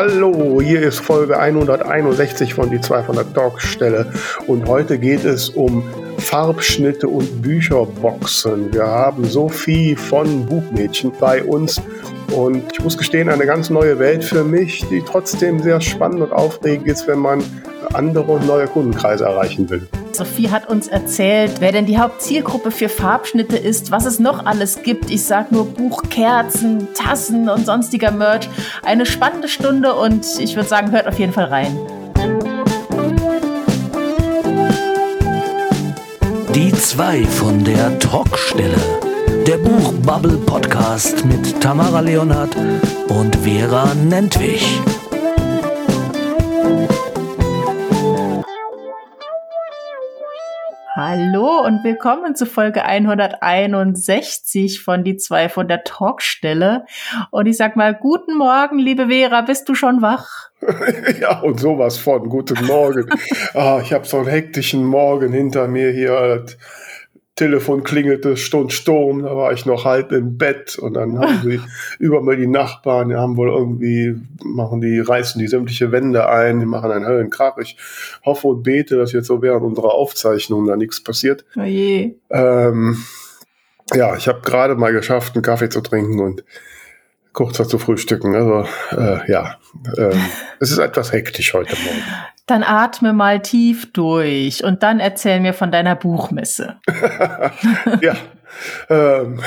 Hallo, hier ist Folge 161 von Die 200 Talkstelle und heute geht es um Farbschnitte und Bücherboxen. Wir haben Sophie von Buchmädchen bei uns und ich muss gestehen, eine ganz neue Welt für mich, die trotzdem sehr spannend und aufregend ist, wenn man andere und neue Kundenkreise erreichen will. Sophie hat uns erzählt, wer denn die Hauptzielgruppe für Farbschnitte ist, was es noch alles gibt. Ich sag nur Buchkerzen, Tassen und sonstiger Merch. Eine spannende Stunde und ich würde sagen, hört auf jeden Fall rein. Die zwei von der Talkstelle. Der Buchbubble Podcast mit Tamara Leonhardt und Vera Nentwich. Hallo und willkommen zu Folge 161 von die zwei von der Talkstelle. Und ich sag mal, guten Morgen, liebe Vera, bist du schon wach? ja, und sowas von. Guten Morgen. ah, ich habe so einen hektischen Morgen hinter mir hier. Telefon klingelte, Stund Sturm, da war ich noch halb im Bett und dann haben sie über mir die Nachbarn, die haben wohl irgendwie, machen die, reißen die sämtliche Wände ein, die machen einen Höllenkrach. Ich hoffe und bete, dass jetzt so während unserer Aufzeichnung da nichts passiert. Oh je. Ähm, ja, ich habe gerade mal geschafft, einen Kaffee zu trinken und kurzer zu frühstücken. Also äh, ja, äh, es ist etwas hektisch heute Morgen. Dann atme mal tief durch und dann erzähl mir von deiner Buchmesse. ja. Ähm,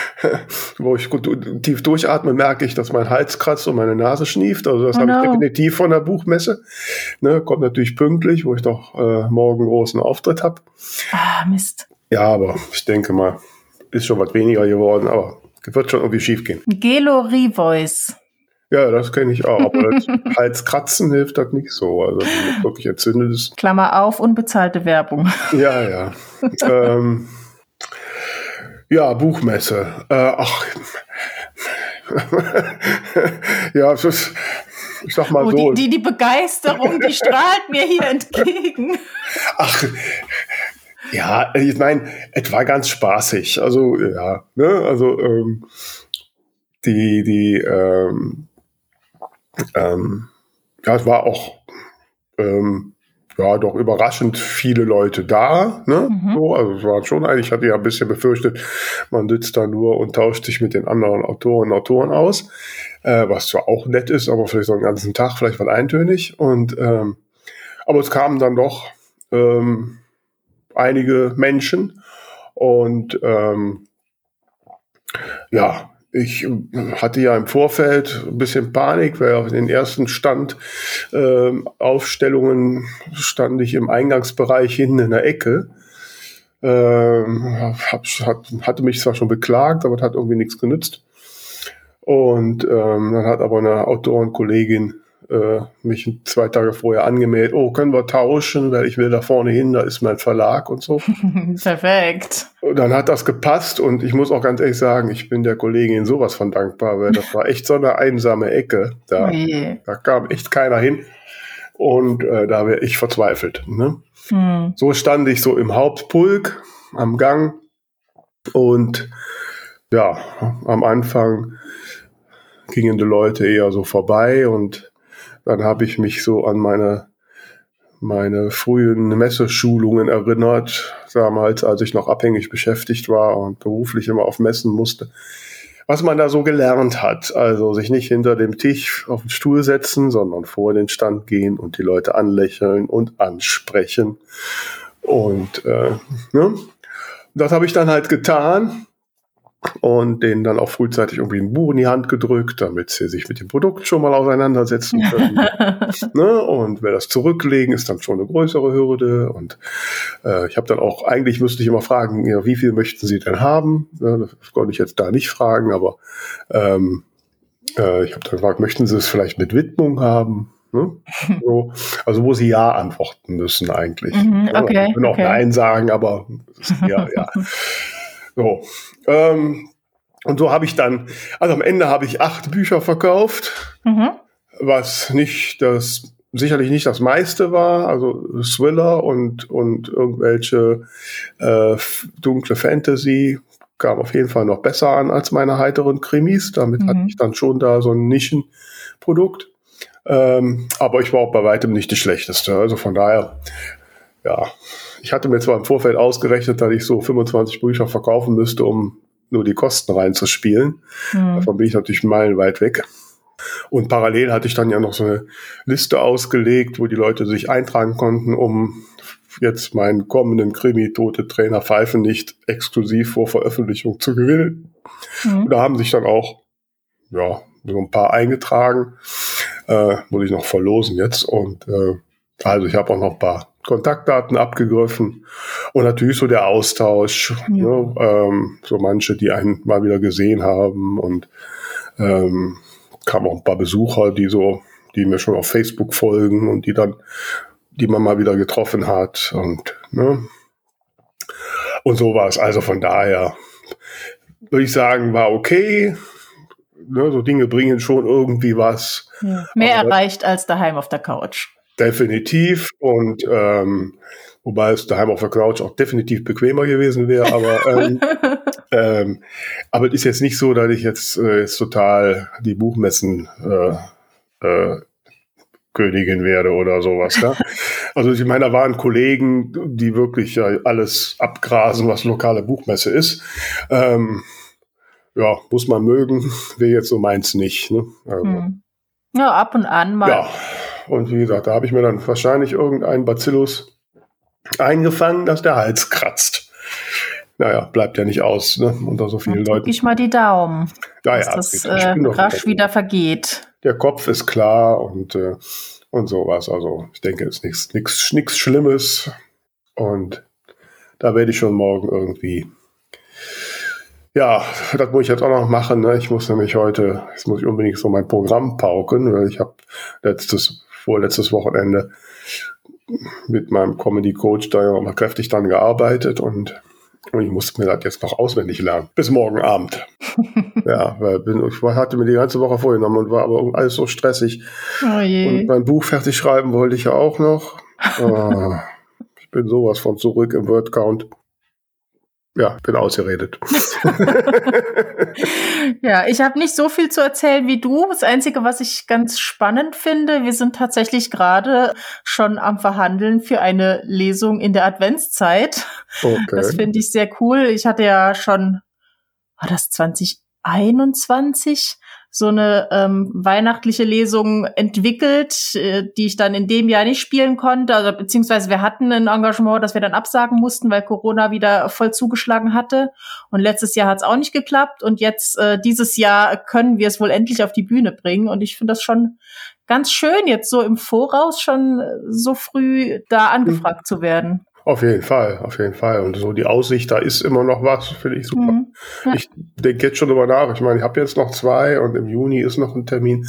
wo ich gut tief durchatme, merke ich, dass mein Hals kratzt und meine Nase schnieft. Also das oh habe no. ich definitiv von der Buchmesse. Ne, kommt natürlich pünktlich, wo ich doch äh, morgen großen Auftritt habe. Ah, Mist. Ja, aber ich denke mal, ist schon was weniger geworden, aber wird schon irgendwie schief gehen. Gelo Revoice. Ja, das kenne ich auch. Aber Halskratzen hilft das nicht so. Also wenn das wirklich entzündet ist. Klammer auf, unbezahlte Werbung. Ja, ja. ähm, ja, Buchmesse. Äh, ach. ja, es ist, ich sag mal oh, so. Die, die, die Begeisterung, die strahlt mir hier entgegen. Ach, ja, ich meine, es war ganz spaßig. Also, ja, ne, also, ähm, die, die, ähm, ähm, ja, es war auch ähm, ja doch überraschend viele Leute da. Ne? Mhm. So, also es waren schon eigentlich, ich hatte ja ein bisschen befürchtet, man sitzt da nur und tauscht sich mit den anderen Autoren und Autoren aus, äh, was zwar auch nett ist, aber vielleicht so einen ganzen Tag vielleicht mal eintönig. Und ähm, aber es kamen dann doch ähm, einige Menschen und ähm, ja, ich äh, hatte ja im Vorfeld ein bisschen Panik, weil auf den ersten Stand äh, Aufstellungen stand ich im Eingangsbereich hinten in der Ecke. Ähm, hab, hat, hatte mich zwar schon beklagt, aber hat irgendwie nichts genützt. Und ähm, dann hat aber eine Autorenkollegin äh, mich zwei Tage vorher angemeldet, oh, können wir tauschen, weil ich will da vorne hin, da ist mein Verlag und so. Perfekt. Und dann hat das gepasst und ich muss auch ganz ehrlich sagen, ich bin der Kollegin sowas von dankbar, weil das war echt so eine einsame Ecke. Da, oh da kam echt keiner hin. Und äh, da wäre ich verzweifelt. Ne? Hm. So stand ich so im Hauptpulk am Gang und ja, am Anfang gingen die Leute eher so vorbei und dann habe ich mich so an meine, meine frühen Messeschulungen erinnert, damals, als ich noch abhängig beschäftigt war und beruflich immer auf Messen musste. Was man da so gelernt hat, also sich nicht hinter dem Tisch auf den Stuhl setzen, sondern vor den Stand gehen und die Leute anlächeln und ansprechen. Und äh, ne? das habe ich dann halt getan und denen dann auch frühzeitig irgendwie ein Buch in die Hand gedrückt, damit sie sich mit dem Produkt schon mal auseinandersetzen können. ne? Und wer das zurücklegen, ist dann schon eine größere Hürde. Und äh, ich habe dann auch, eigentlich müsste ich immer fragen, ja, wie viel möchten Sie denn haben? Ja, das konnte ich jetzt da nicht fragen, aber ähm, äh, ich habe dann gefragt, möchten Sie es vielleicht mit Widmung haben? Ne? So, also wo sie ja antworten müssen eigentlich. Mhm, okay, ja, können auch okay. Nein sagen, aber ja, ja. So. Ähm, und so habe ich dann, also am Ende habe ich acht Bücher verkauft, mhm. was nicht das, sicherlich nicht das meiste war, also Thriller und, und irgendwelche äh, dunkle Fantasy kam auf jeden Fall noch besser an als meine heiteren Krimis. Damit mhm. hatte ich dann schon da so ein Nischenprodukt. Ähm, aber ich war auch bei weitem nicht die schlechteste. Also von daher, ja, ich hatte mir zwar im Vorfeld ausgerechnet, dass ich so 25 Bücher verkaufen müsste, um nur die Kosten reinzuspielen. Mhm. Davon bin ich natürlich meilenweit weg. Und parallel hatte ich dann ja noch so eine Liste ausgelegt, wo die Leute sich eintragen konnten, um jetzt meinen kommenden Krimi Tote Trainer Pfeifen nicht exklusiv vor Veröffentlichung zu gewinnen. Mhm. Und da haben sich dann auch ja, so ein paar eingetragen. Äh, muss ich noch verlosen jetzt. Und äh, also ich habe auch noch ein paar Kontaktdaten abgegriffen und natürlich so der Austausch, ja. ne, ähm, so manche, die einen mal wieder gesehen haben und ähm, kamen auch ein paar Besucher, die so, die mir schon auf Facebook folgen und die dann, die man mal wieder getroffen hat und ne, und so war es. Also von daher würde ich sagen, war okay. Ne, so Dinge bringen schon irgendwie was. Ja. Mehr Aber erreicht als daheim auf der Couch. Definitiv. Und ähm, wobei es daheim auf der Couch auch definitiv bequemer gewesen wäre. Aber, ähm, ähm, aber es ist jetzt nicht so, dass ich jetzt, äh, jetzt total die Buchmessen äh, äh, Königin werde oder sowas. Ne? Also ich meine, da waren Kollegen, die wirklich ja, alles abgrasen, was lokale Buchmesse ist. Ähm, ja, muss man mögen, wäre jetzt so meins nicht. Ne? Also, hm. Ja, ab und an mal. Ja, und wie gesagt, da habe ich mir dann wahrscheinlich irgendeinen Bacillus eingefangen, dass der Hals kratzt. Naja, bleibt ja nicht aus, ne? Unter so vielen Leuten. ich mal die Daumen, naja, dass das äh, rasch wieder vergeht. Der Kopf ist klar und, äh, und sowas. Also ich denke, es ist nichts nichts nichts Schlimmes. Und da werde ich schon morgen irgendwie ja, das muss ich jetzt auch noch machen. Ne? Ich muss nämlich heute, jetzt muss ich unbedingt so mein Programm pauken, weil ich habe letztes, vorletztes Wochenende mit meinem Comedy Coach da ja mal kräftig dran gearbeitet und, und ich musste mir das jetzt noch auswendig lernen. Bis morgen Abend. ja, weil bin, ich hatte mir die ganze Woche vorgenommen und war aber alles so stressig. Oh und mein Buch fertig schreiben wollte ich ja auch noch. Oh, ich bin sowas von zurück im Wordcount ja, bin ausgeredet. ja, ich habe nicht so viel zu erzählen wie du. Das Einzige, was ich ganz spannend finde, wir sind tatsächlich gerade schon am Verhandeln für eine Lesung in der Adventszeit. Okay. Das finde ich sehr cool. Ich hatte ja schon, war das 2021? So eine ähm, weihnachtliche Lesung entwickelt, äh, die ich dann in dem Jahr nicht spielen konnte. Also beziehungsweise wir hatten ein Engagement, das wir dann absagen mussten, weil Corona wieder voll zugeschlagen hatte. Und letztes Jahr hat es auch nicht geklappt. Und jetzt äh, dieses Jahr können wir es wohl endlich auf die Bühne bringen. Und ich finde das schon ganz schön, jetzt so im Voraus schon so früh da angefragt mhm. zu werden. Auf jeden Fall, auf jeden Fall. Und so die Aussicht, da ist immer noch was, finde ich super. Mhm. Ja. Ich denke jetzt schon drüber nach. Ich meine, ich habe jetzt noch zwei und im Juni ist noch ein Termin,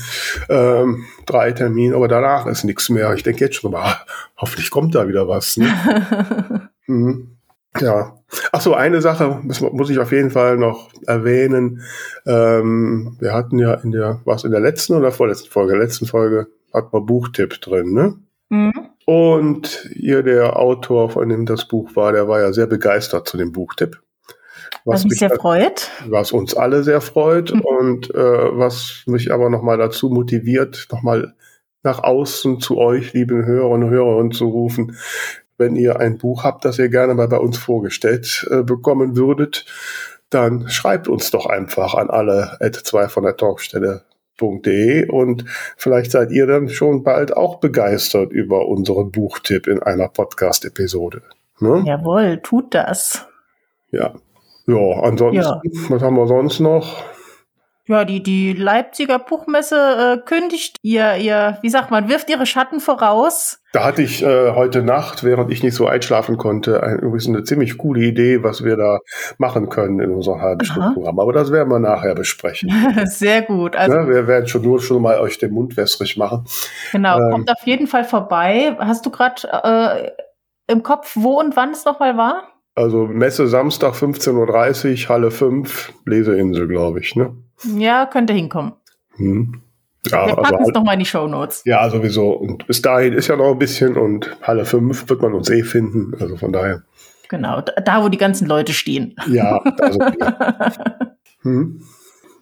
ähm, drei Termine, aber danach ist nichts mehr. Ich denke jetzt schon drüber, ah, hoffentlich kommt da wieder was. Ne? mhm. Ja. Ach so, eine Sache muss, muss ich auf jeden Fall noch erwähnen. Ähm, wir hatten ja in der, was in der letzten oder vorletzten Folge, letzten Folge, hat man Buchtipp drin, ne? Mhm. Und hier der Autor, von dem das Buch war, der war ja sehr begeistert zu dem Buchtipp. Was, mich sehr freut. Was uns alle sehr freut mhm. und äh, was mich aber nochmal dazu motiviert, nochmal nach außen zu euch, lieben Hörerinnen und Hörer, zu rufen, wenn ihr ein Buch habt, das ihr gerne mal bei uns vorgestellt äh, bekommen würdet, dann schreibt uns doch einfach an alle at 2 von der Talkstelle buchtipp.de und vielleicht seid ihr dann schon bald auch begeistert über unseren Buchtipp in einer Podcast-Episode. Ne? Jawohl, tut das. Ja. Ja, ansonsten, ja. was haben wir sonst noch? Ja, die, die Leipziger Buchmesse äh, kündigt ihr, ihr, wie sagt man, wirft ihre Schatten voraus. Da hatte ich äh, heute Nacht, während ich nicht so einschlafen konnte, ein, übrigens eine ziemlich coole Idee, was wir da machen können in unserem halben Stundenprogramm. Aber das werden wir nachher besprechen. Sehr gut. Also, ja, wir werden schon nur schon mal euch den Mund wässrig machen. Genau, ähm, kommt auf jeden Fall vorbei. Hast du gerade äh, im Kopf, wo und wann es nochmal war? Also Messe Samstag 15.30 Uhr, Halle 5, Leseinsel, glaube ich, ne? Ja, könnte hinkommen. Hm. Ja, Wir packen es halt, nochmal in die Show Notes. Ja, sowieso. Und bis dahin ist ja noch ein bisschen und Halle 5 wird man uns eh finden. Also von daher. Genau, da wo die ganzen Leute stehen. Ja, also, hm.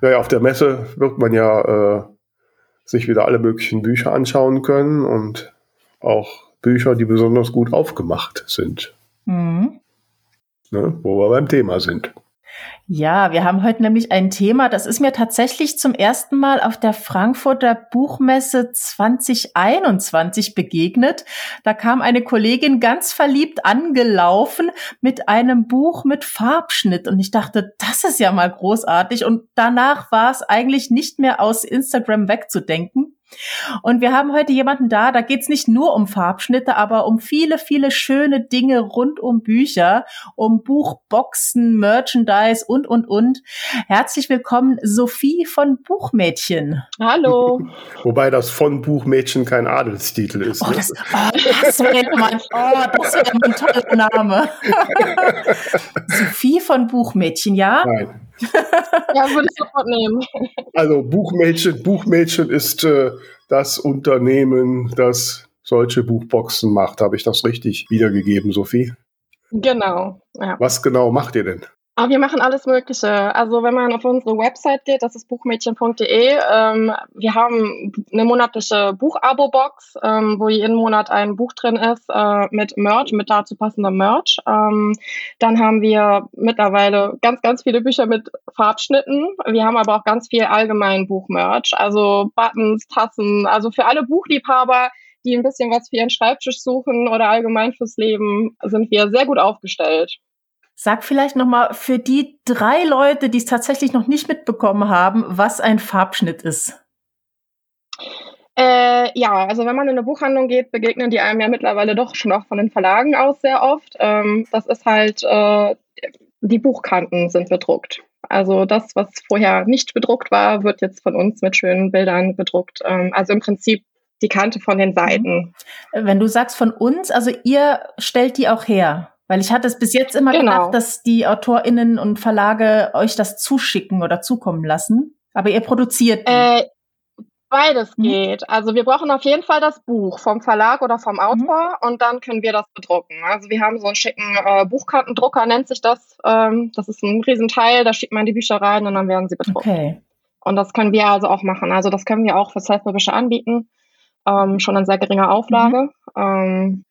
ja, ja, auf der Messe wird man ja äh, sich wieder alle möglichen Bücher anschauen können und auch Bücher, die besonders gut aufgemacht sind. Mhm. Ne, wo wir beim Thema sind. Ja, wir haben heute nämlich ein Thema, das ist mir tatsächlich zum ersten Mal auf der Frankfurter Buchmesse 2021 begegnet. Da kam eine Kollegin ganz verliebt angelaufen mit einem Buch mit Farbschnitt und ich dachte, das ist ja mal großartig und danach war es eigentlich nicht mehr aus Instagram wegzudenken. Und wir haben heute jemanden da, da geht's nicht nur um Farbschnitte, aber um viele, viele schöne Dinge rund um Bücher, um Buchboxen, Merchandise und, und, und. Herzlich willkommen, Sophie von Buchmädchen. Hallo. Wobei das von Buchmädchen kein Adelstitel ist. Oh, ne? das, oh, das wäre mein, oh, das wäre ein toller Name. Sophie von Buchmädchen, ja? Nein. ja, würde ich sofort nehmen. Also Buchmädchen, Buchmädchen ist äh, das Unternehmen, das solche Buchboxen macht. Habe ich das richtig wiedergegeben, Sophie? Genau. Ja. Was genau macht ihr denn? Aber wir machen alles Mögliche. Also wenn man auf unsere Website geht, das ist buchmädchen.de, ähm, wir haben eine monatliche Buchabo-Box, ähm, wo jeden Monat ein Buch drin ist äh, mit Merch, mit dazu passendem Merch. Ähm, dann haben wir mittlerweile ganz, ganz viele Bücher mit Farbschnitten. Wir haben aber auch ganz viel allgemein Buchmerch, also Buttons, Tassen, also für alle Buchliebhaber, die ein bisschen was für ihren Schreibtisch suchen oder allgemein fürs Leben, sind wir sehr gut aufgestellt. Sag vielleicht noch mal für die drei Leute, die es tatsächlich noch nicht mitbekommen haben, was ein Farbschnitt ist. Äh, ja, also wenn man in eine Buchhandlung geht, begegnen die einem ja mittlerweile doch schon auch von den Verlagen aus sehr oft. Ähm, das ist halt, äh, die Buchkanten sind bedruckt. Also das, was vorher nicht bedruckt war, wird jetzt von uns mit schönen Bildern bedruckt. Ähm, also im Prinzip die Kante von den Seiten. Wenn du sagst von uns, also ihr stellt die auch her. Weil ich hatte es bis jetzt immer genau. gedacht, dass die AutorInnen und Verlage euch das zuschicken oder zukommen lassen. Aber ihr produziert die. Äh, beides mhm. geht. Also wir brauchen auf jeden Fall das Buch vom Verlag oder vom mhm. Autor mhm. und dann können wir das bedrucken. Also wir haben so einen schicken äh, Buchkartendrucker, nennt sich das. Ähm, das ist ein Riesenteil, da schickt man die Bücher rein und dann werden sie bedruckt. Okay. Und das können wir also auch machen. Also das können wir auch für Self-Publisher anbieten. Ähm, schon in sehr geringer Auflage. Mhm. Ähm,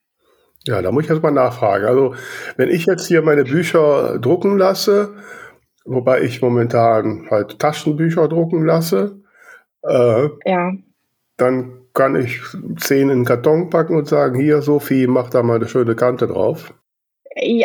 ja, da muss ich erstmal nachfragen. Also, wenn ich jetzt hier meine Bücher drucken lasse, wobei ich momentan halt Taschenbücher drucken lasse, äh, ja. dann kann ich zehn in den Karton packen und sagen, hier, Sophie, mach da mal eine schöne Kante drauf.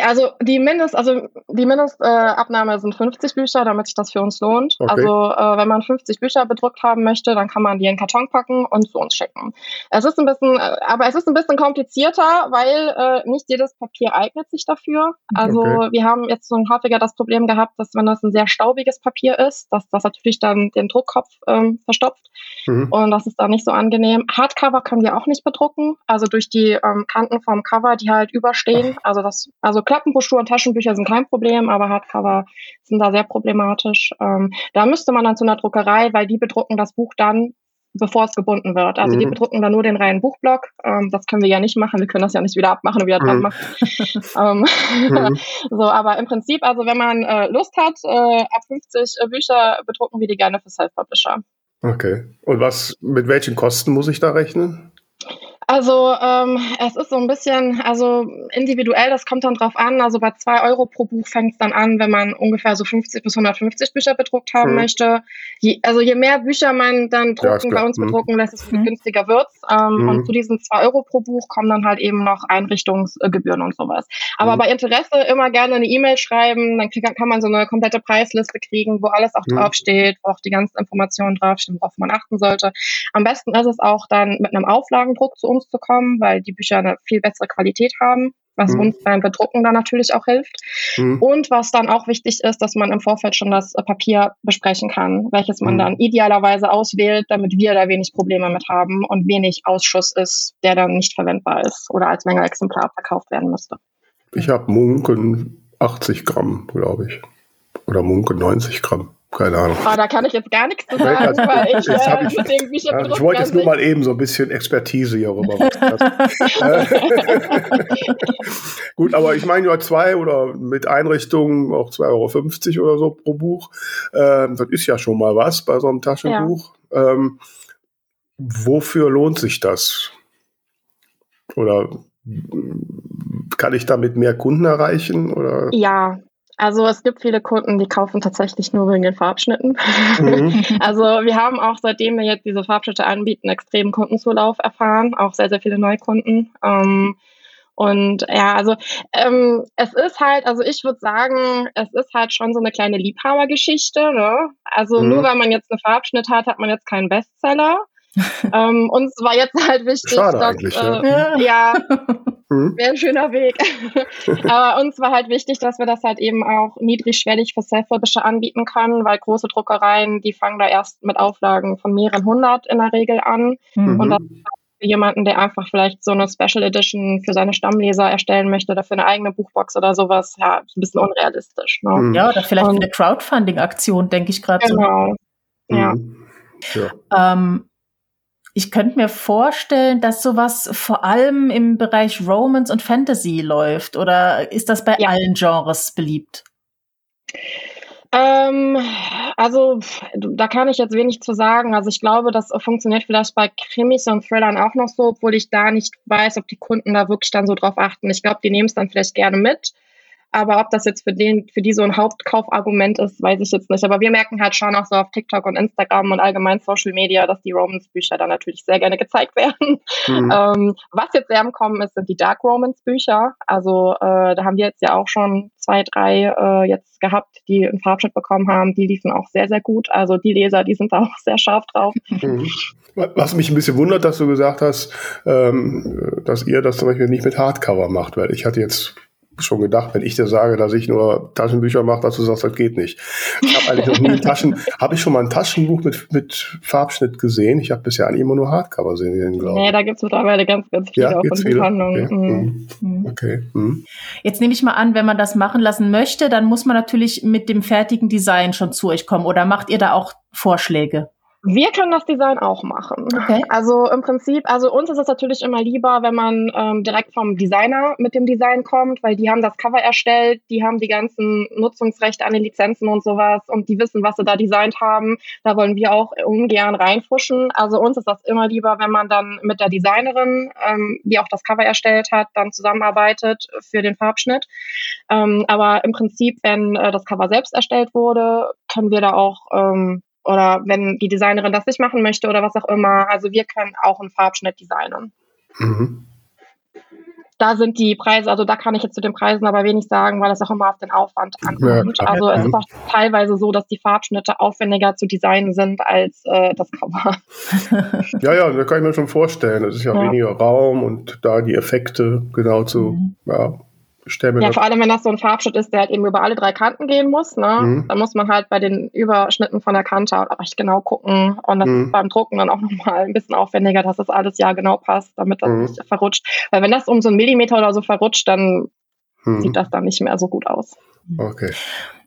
Also die Mindest, also die Mindestabnahme äh, sind 50 Bücher, damit sich das für uns lohnt. Okay. Also äh, wenn man 50 Bücher bedruckt haben möchte, dann kann man die in den Karton packen und zu uns schicken. Es ist ein bisschen, äh, aber es ist ein bisschen komplizierter, weil äh, nicht jedes Papier eignet sich dafür. Also okay. wir haben jetzt so häufiger das Problem gehabt, dass wenn das ein sehr staubiges Papier ist, dass das natürlich dann den Druckkopf ähm, verstopft mhm. und das ist dann nicht so angenehm. Hardcover können wir auch nicht bedrucken, also durch die ähm, Kanten vom Cover, die halt überstehen. Ach. Also das also Klappenbroschüren und Taschenbücher sind kein Problem, aber Hardcover sind da sehr problematisch. Ähm, da müsste man dann zu einer Druckerei, weil die bedrucken das Buch dann, bevor es gebunden wird. Also mhm. die bedrucken dann nur den reinen Buchblock. Ähm, das können wir ja nicht machen. Wir können das ja nicht wieder abmachen und wieder dran mhm. machen. ähm, mhm. so, aber im Prinzip, also wenn man äh, Lust hat, äh, ab 50 äh, Bücher bedrucken wir die gerne für Self-Publisher. Okay. Und was, mit welchen Kosten muss ich da rechnen? Also ähm, es ist so ein bisschen, also individuell, das kommt dann drauf an. Also bei zwei Euro pro Buch fängt es dann an, wenn man ungefähr so 50 bis 150 Bücher bedruckt haben hm. möchte. Je, also je mehr Bücher man dann drucken, ja, bei uns hm. bedrucken lässt, desto hm. günstiger wird's. Ähm, hm. Und zu diesen zwei Euro pro Buch kommen dann halt eben noch Einrichtungsgebühren und sowas. Aber hm. bei Interesse immer gerne eine E-Mail schreiben, dann krieg, kann man so eine komplette Preisliste kriegen, wo alles auch hm. draufsteht, wo auch die ganzen Informationen draufstehen, worauf man achten sollte. Am besten ist es auch dann mit einem Auflagendruck zu uns zu kommen, weil die Bücher eine viel bessere Qualität haben, was mhm. uns beim Bedrucken dann natürlich auch hilft. Mhm. Und was dann auch wichtig ist, dass man im Vorfeld schon das Papier besprechen kann, welches man mhm. dann idealerweise auswählt, damit wir da wenig Probleme mit haben und wenig Ausschuss ist, der dann nicht verwendbar ist oder als Mängelexemplar verkauft werden müsste. Ich habe Munken 80 Gramm, glaube ich. Oder Munken 90 Gramm. Keine Ahnung. Oh, da kann ich jetzt gar nichts zu sagen, weil ich, äh, ich, mit dem Ich wollte jetzt nur mal eben so ein bisschen Expertise hier rüber. Gut, aber ich meine ja zwei oder mit Einrichtungen auch 2,50 Euro oder so pro Buch. Ähm, das ist ja schon mal was bei so einem Taschenbuch. Ja. Ähm, wofür lohnt sich das? Oder kann ich damit mehr Kunden erreichen? Oder? Ja, also es gibt viele Kunden, die kaufen tatsächlich nur wegen den Farbschnitten. Mhm. also wir haben auch seitdem wir jetzt diese Farbschnitte anbieten, extremen Kundenzulauf erfahren, auch sehr, sehr viele Neukunden. Ähm, und ja, also ähm, es ist halt, also ich würde sagen, es ist halt schon so eine kleine Liebhabergeschichte. Ne? Also mhm. nur weil man jetzt einen Farbschnitt hat, hat man jetzt keinen Bestseller. ähm, uns war jetzt halt wichtig, Schade dass, äh, ja, ja mhm. wäre ein schöner Weg. Aber uns war halt wichtig, dass wir das halt eben auch niedrigschwellig für Self-Publisher anbieten können, weil große Druckereien, die fangen da erst mit Auflagen von mehreren hundert in der Regel an. Mhm. Und das für jemanden, der einfach vielleicht so eine Special Edition für seine Stammleser erstellen möchte oder für eine eigene Buchbox oder sowas, ja, ist ein bisschen unrealistisch. Ne? Mhm. Ja, oder vielleicht Und, eine Crowdfunding-Aktion, denke ich gerade genau. so. Ja. Mhm. ja. Ähm, ich könnte mir vorstellen, dass sowas vor allem im Bereich Romance und Fantasy läuft. Oder ist das bei ja. allen Genres beliebt? Ähm, also da kann ich jetzt wenig zu sagen. Also ich glaube, das funktioniert vielleicht bei Krimis und Thrillern auch noch so, obwohl ich da nicht weiß, ob die Kunden da wirklich dann so drauf achten. Ich glaube, die nehmen es dann vielleicht gerne mit. Aber ob das jetzt für den, für die so ein Hauptkaufargument ist, weiß ich jetzt nicht. Aber wir merken halt schon auch so auf TikTok und Instagram und allgemein Social Media, dass die Romance-Bücher dann natürlich sehr gerne gezeigt werden. Mhm. Ähm, was jetzt sehr im Kommen ist, sind die Dark Romance-Bücher. Also äh, da haben wir jetzt ja auch schon zwei, drei äh, jetzt gehabt, die einen Farbschnitt bekommen haben. Die liefen auch sehr, sehr gut. Also die Leser, die sind da auch sehr scharf drauf. Mhm. Was mich ein bisschen wundert, dass du gesagt hast, ähm, dass ihr das zum Beispiel nicht mit Hardcover macht, weil ich hatte jetzt schon gedacht, wenn ich dir sage, dass ich nur Taschenbücher mache, dass du sagst, das geht nicht. Ich habe eigentlich noch nie Taschen. Habe ich schon mal ein Taschenbuch mit, mit Farbschnitt gesehen? Ich habe bisher eigentlich immer nur Hardcover gesehen, glaube ich. Nee, da gibt es mittlerweile ganz, ganz viele ja, auch von Buchhandlungen. Okay. Mhm. Mhm. okay. Mhm. Jetzt nehme ich mal an, wenn man das machen lassen möchte, dann muss man natürlich mit dem fertigen Design schon zu euch kommen. Oder macht ihr da auch Vorschläge? Wir können das Design auch machen. Okay. Also im Prinzip, also uns ist es natürlich immer lieber, wenn man ähm, direkt vom Designer mit dem Design kommt, weil die haben das Cover erstellt, die haben die ganzen Nutzungsrechte an den Lizenzen und sowas und die wissen, was sie da designt haben. Da wollen wir auch ungern reinfuschen. Also uns ist das immer lieber, wenn man dann mit der Designerin, ähm, die auch das Cover erstellt hat, dann zusammenarbeitet für den Farbschnitt. Ähm, aber im Prinzip, wenn äh, das Cover selbst erstellt wurde, können wir da auch ähm, oder wenn die Designerin das nicht machen möchte oder was auch immer. Also wir können auch einen Farbschnitt designen. Mhm. Da sind die Preise, also da kann ich jetzt zu den Preisen aber wenig sagen, weil das auch immer auf den Aufwand ankommt. Ja, also es ist auch teilweise so, dass die Farbschnitte aufwendiger zu designen sind als äh, das Cover. ja, ja, da kann ich mir schon vorstellen. Das ist ja, ja. weniger Raum und da die Effekte genau zu mhm. ja, stelle Ja, vor allem, wenn das so ein Farbschnitt ist, der halt eben über alle drei Kanten gehen muss, ne? Mhm. Dann muss man halt bei den Überschnitten von der Kante auch recht genau gucken. Und das mhm. ist beim Drucken dann auch nochmal ein bisschen aufwendiger, dass das alles ja genau passt, damit das mhm. nicht verrutscht. Weil wenn das um so einen Millimeter oder so verrutscht, dann mhm. sieht das dann nicht mehr so gut aus. Okay.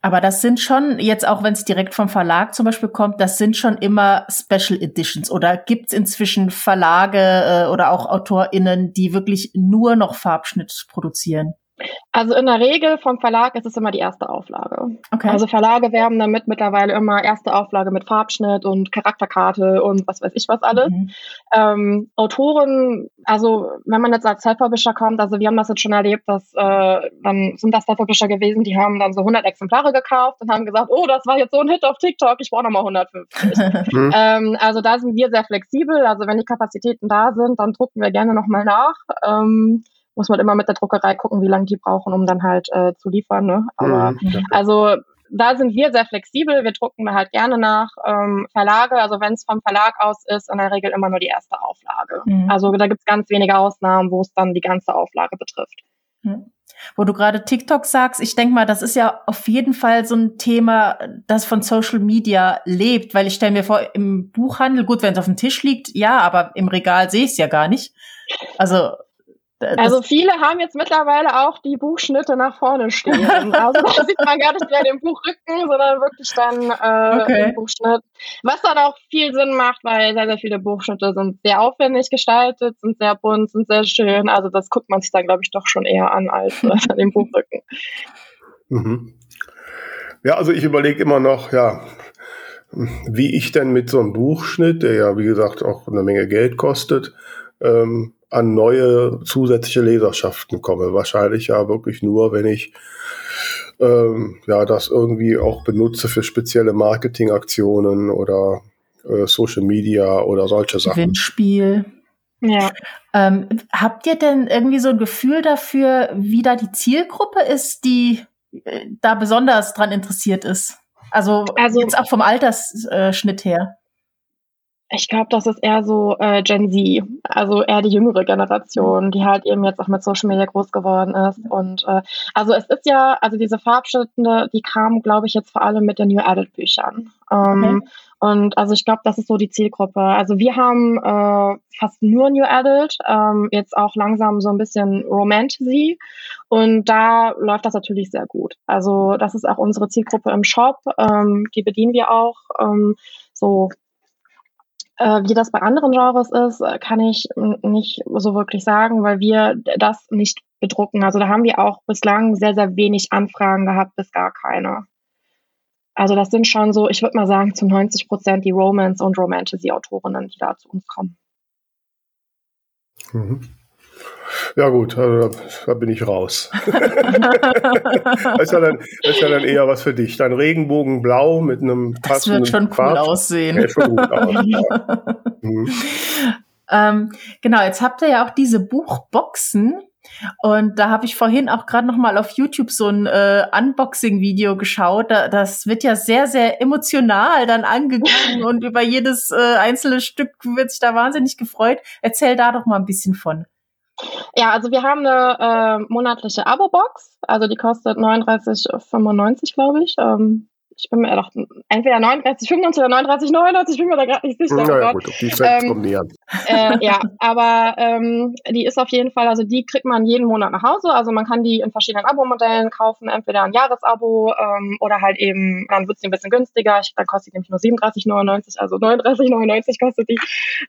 Aber das sind schon, jetzt auch wenn es direkt vom Verlag zum Beispiel kommt, das sind schon immer Special Editions. Oder gibt es inzwischen Verlage äh, oder auch AutorInnen, die wirklich nur noch Farbschnitt produzieren? Also in der Regel vom Verlag ist es immer die erste Auflage. Okay. Also Verlage werben damit mittlerweile immer erste Auflage mit Farbschnitt und Charakterkarte und was weiß ich was alles. Mhm. Ähm, Autoren, also wenn man jetzt als Self-Publisher kommt, also wir haben das jetzt schon erlebt, dass äh, dann sind das Self-Publisher gewesen, die haben dann so 100 Exemplare gekauft und haben gesagt, oh, das war jetzt so ein Hit auf TikTok, ich brauche nochmal 150. mhm. ähm, also da sind wir sehr flexibel. Also wenn die Kapazitäten da sind, dann drucken wir gerne nochmal nach. Ähm, muss man immer mit der Druckerei gucken, wie lange die brauchen, um dann halt äh, zu liefern. Ne? Aber mhm. also da sind wir sehr flexibel. Wir drucken da halt gerne nach ähm, Verlage. Also wenn es vom Verlag aus ist, in der Regel immer nur die erste Auflage. Mhm. Also da gibt es ganz wenige Ausnahmen, wo es dann die ganze Auflage betrifft. Mhm. Wo du gerade TikTok sagst, ich denke mal, das ist ja auf jeden Fall so ein Thema, das von Social Media lebt, weil ich stelle mir vor, im Buchhandel, gut, wenn es auf dem Tisch liegt, ja, aber im Regal sehe ich es ja gar nicht. Also also viele haben jetzt mittlerweile auch die Buchschnitte nach vorne stehen. Also da sieht man gar nicht mehr den Buchrücken, sondern wirklich dann äh, okay. den Buchschnitt. Was dann auch viel Sinn macht, weil sehr, sehr viele Buchschnitte sind sehr aufwendig gestaltet, sind sehr bunt, sind sehr schön. Also das guckt man sich dann, glaube ich, doch schon eher an als äh, den Buchrücken. Mhm. Ja, also ich überlege immer noch, ja, wie ich denn mit so einem Buchschnitt, der ja wie gesagt auch eine Menge Geld kostet, ähm, an neue zusätzliche Leserschaften komme. Wahrscheinlich ja wirklich nur, wenn ich ähm, ja das irgendwie auch benutze für spezielle Marketingaktionen oder äh, Social Media oder solche Sachen. Gewinnspiel. Ja. Ähm, habt ihr denn irgendwie so ein Gefühl dafür, wie da die Zielgruppe ist, die äh, da besonders dran interessiert ist? Also, also jetzt auch vom Altersschnitt her. Ich glaube, das ist eher so äh, Gen Z, also eher die jüngere Generation, die halt eben jetzt auch mit Social Media groß geworden ist. Und äh, also es ist ja, also diese Farbschnitte, die kamen, glaube ich, jetzt vor allem mit den New Adult Büchern. Ähm, okay. Und also ich glaube, das ist so die Zielgruppe. Also wir haben äh, fast nur New Adult, ähm, jetzt auch langsam so ein bisschen Romantasy. Und da läuft das natürlich sehr gut. Also das ist auch unsere Zielgruppe im Shop. Ähm, die bedienen wir auch. Ähm, so wie das bei anderen Genres ist, äh, kann ich nicht so wirklich sagen, weil wir das nicht bedrucken. Also da haben wir auch bislang sehr, sehr wenig Anfragen gehabt, bis gar keine. Also das sind schon so, ich würde mal sagen, zu 90 Prozent die Romance- und Romantasy-Autorinnen, die da zu uns kommen. Mhm. Ja gut, also da bin ich raus. das, ist ja dann, ist ja dann eher was für dich. Dein Regenbogenblau mit einem Das wird schon cool Farb. aussehen. Ja, schon gut aus, ja. mhm. ähm, genau, jetzt habt ihr ja auch diese Buchboxen. Und da habe ich vorhin auch gerade noch mal auf YouTube so ein äh, Unboxing-Video geschaut. Da, das wird ja sehr, sehr emotional dann angegangen und über jedes äh, einzelne Stück wird sich da wahnsinnig gefreut. Erzähl da doch mal ein bisschen von. Ja, also wir haben eine äh, monatliche Abo-Box, also die kostet 39,95, glaube ich. Ähm, ich bin mir doch entweder 39, 95 oder 39, 99, ich bin mir da gerade nicht sicher. Naja, oh gut, die Zeit ähm, näher. Äh, ja, aber ähm, die ist auf jeden Fall, also die kriegt man jeden Monat nach Hause. Also man kann die in verschiedenen Abo-Modellen kaufen, entweder ein Jahresabo ähm, oder halt eben, dann wird sie ein bisschen günstiger. Ich, dann kostet die nämlich nur 37,99, also 39,99 kostet die.